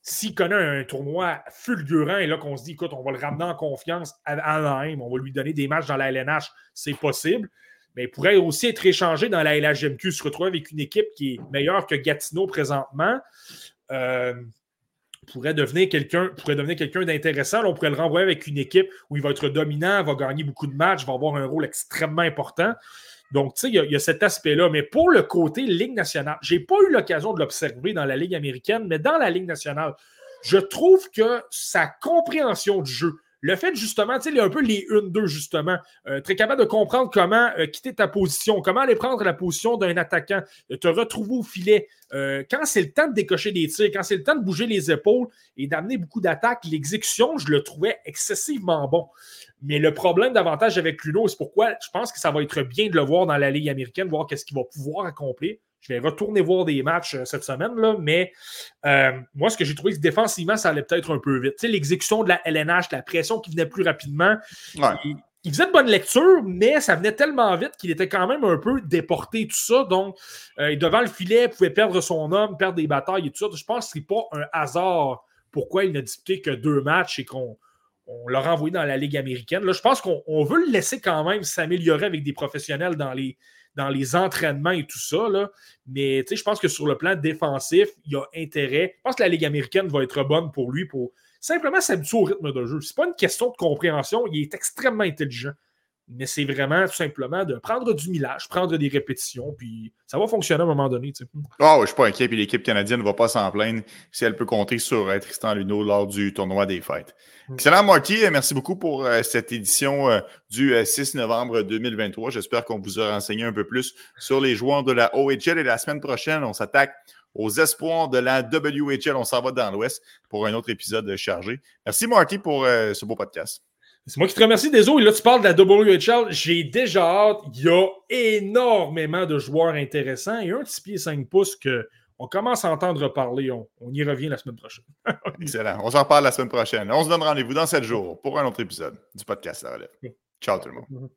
s'il connaît un tournoi fulgurant et là qu'on se dit, écoute, on va le ramener en confiance à Anaheim, on va lui donner des matchs dans la LNH, c'est possible. Mais il pourrait aussi être échangé dans la LHMQ, se retrouver avec une équipe qui est meilleure que Gatineau présentement. Euh, pourrait devenir quelqu'un pourrait devenir quelqu'un d'intéressant. On pourrait le renvoyer avec une équipe où il va être dominant, va gagner beaucoup de matchs, va avoir un rôle extrêmement important. Donc, tu sais, il y, a cet aspect-là. Mais pour le côté Ligue nationale, je n'ai pas eu l'occasion de l'observer dans la Ligue américaine, mais dans la Ligue nationale, je trouve que sa compréhension du jeu, le fait justement, tu sais, il y a un peu les 1-2 justement, euh, très capable de comprendre comment euh, quitter ta position, comment aller prendre la position d'un attaquant, te retrouver au filet. Euh, quand c'est le temps de décocher des tirs, quand c'est le temps de bouger les épaules et d'amener beaucoup d'attaques, l'exécution, je le trouvais excessivement bon. Mais le problème davantage avec Luno, c'est pourquoi je pense que ça va être bien de le voir dans la Ligue américaine, voir qu'est-ce qu'il va pouvoir accomplir. Je vais retourner voir des matchs euh, cette semaine, là, mais euh, moi, ce que j'ai trouvé, c'est que défensivement, ça allait peut-être un peu vite. Tu sais, l'exécution de la LNH, la pression qui venait plus rapidement, il, faisait de bonnes lectures, mais ça venait tellement vite qu'il était quand même un peu déporté, tout ça. Donc, euh, devant le filet, il pouvait perdre son homme, perdre des batailles et tout ça. Je pense que ce n'est pas un hasard pourquoi il n'a disputé que deux matchs et qu'on on l'a renvoyé dans la Ligue américaine. Là, je pense qu'on veut le laisser quand même s'améliorer avec des professionnels dans les, dans les entraînements et tout ça. Là. Mais je pense que sur le plan défensif, il y a intérêt. Je pense que la Ligue américaine va être bonne pour lui pour simplement s'habituer au rythme de jeu. Ce n'est pas une question de compréhension. Il est extrêmement intelligent. Mais c'est vraiment tout simplement de prendre du millage, prendre des répétitions, puis ça va fonctionner à un moment donné. Oh, je ne suis pas inquiet, puis l'équipe canadienne ne va pas s'en plaindre si elle peut compter sur euh, Tristan Luno lors du tournoi des fêtes. Mm. Excellent, Marty. Merci beaucoup pour euh, cette édition euh, du 6 novembre 2023. J'espère qu'on vous a renseigné un peu plus sur les joueurs de la OHL et la semaine prochaine, on s'attaque aux espoirs de la WHL. On s'en va dans l'Ouest pour un autre épisode chargé. Merci, Marty, pour ce beau podcast. C'est moi qui te remercie, des Et là, tu parles de la WHL. J'ai déjà hâte. Il y a énormément de joueurs intéressants et un petit pied 5 pouces qu'on commence à entendre parler. On, y revient la semaine prochaine. Excellent. On s'en reparle la semaine prochaine. On se donne rendez-vous dans 7 jours pour un autre épisode du podcast La Relève. Ciao tout le monde.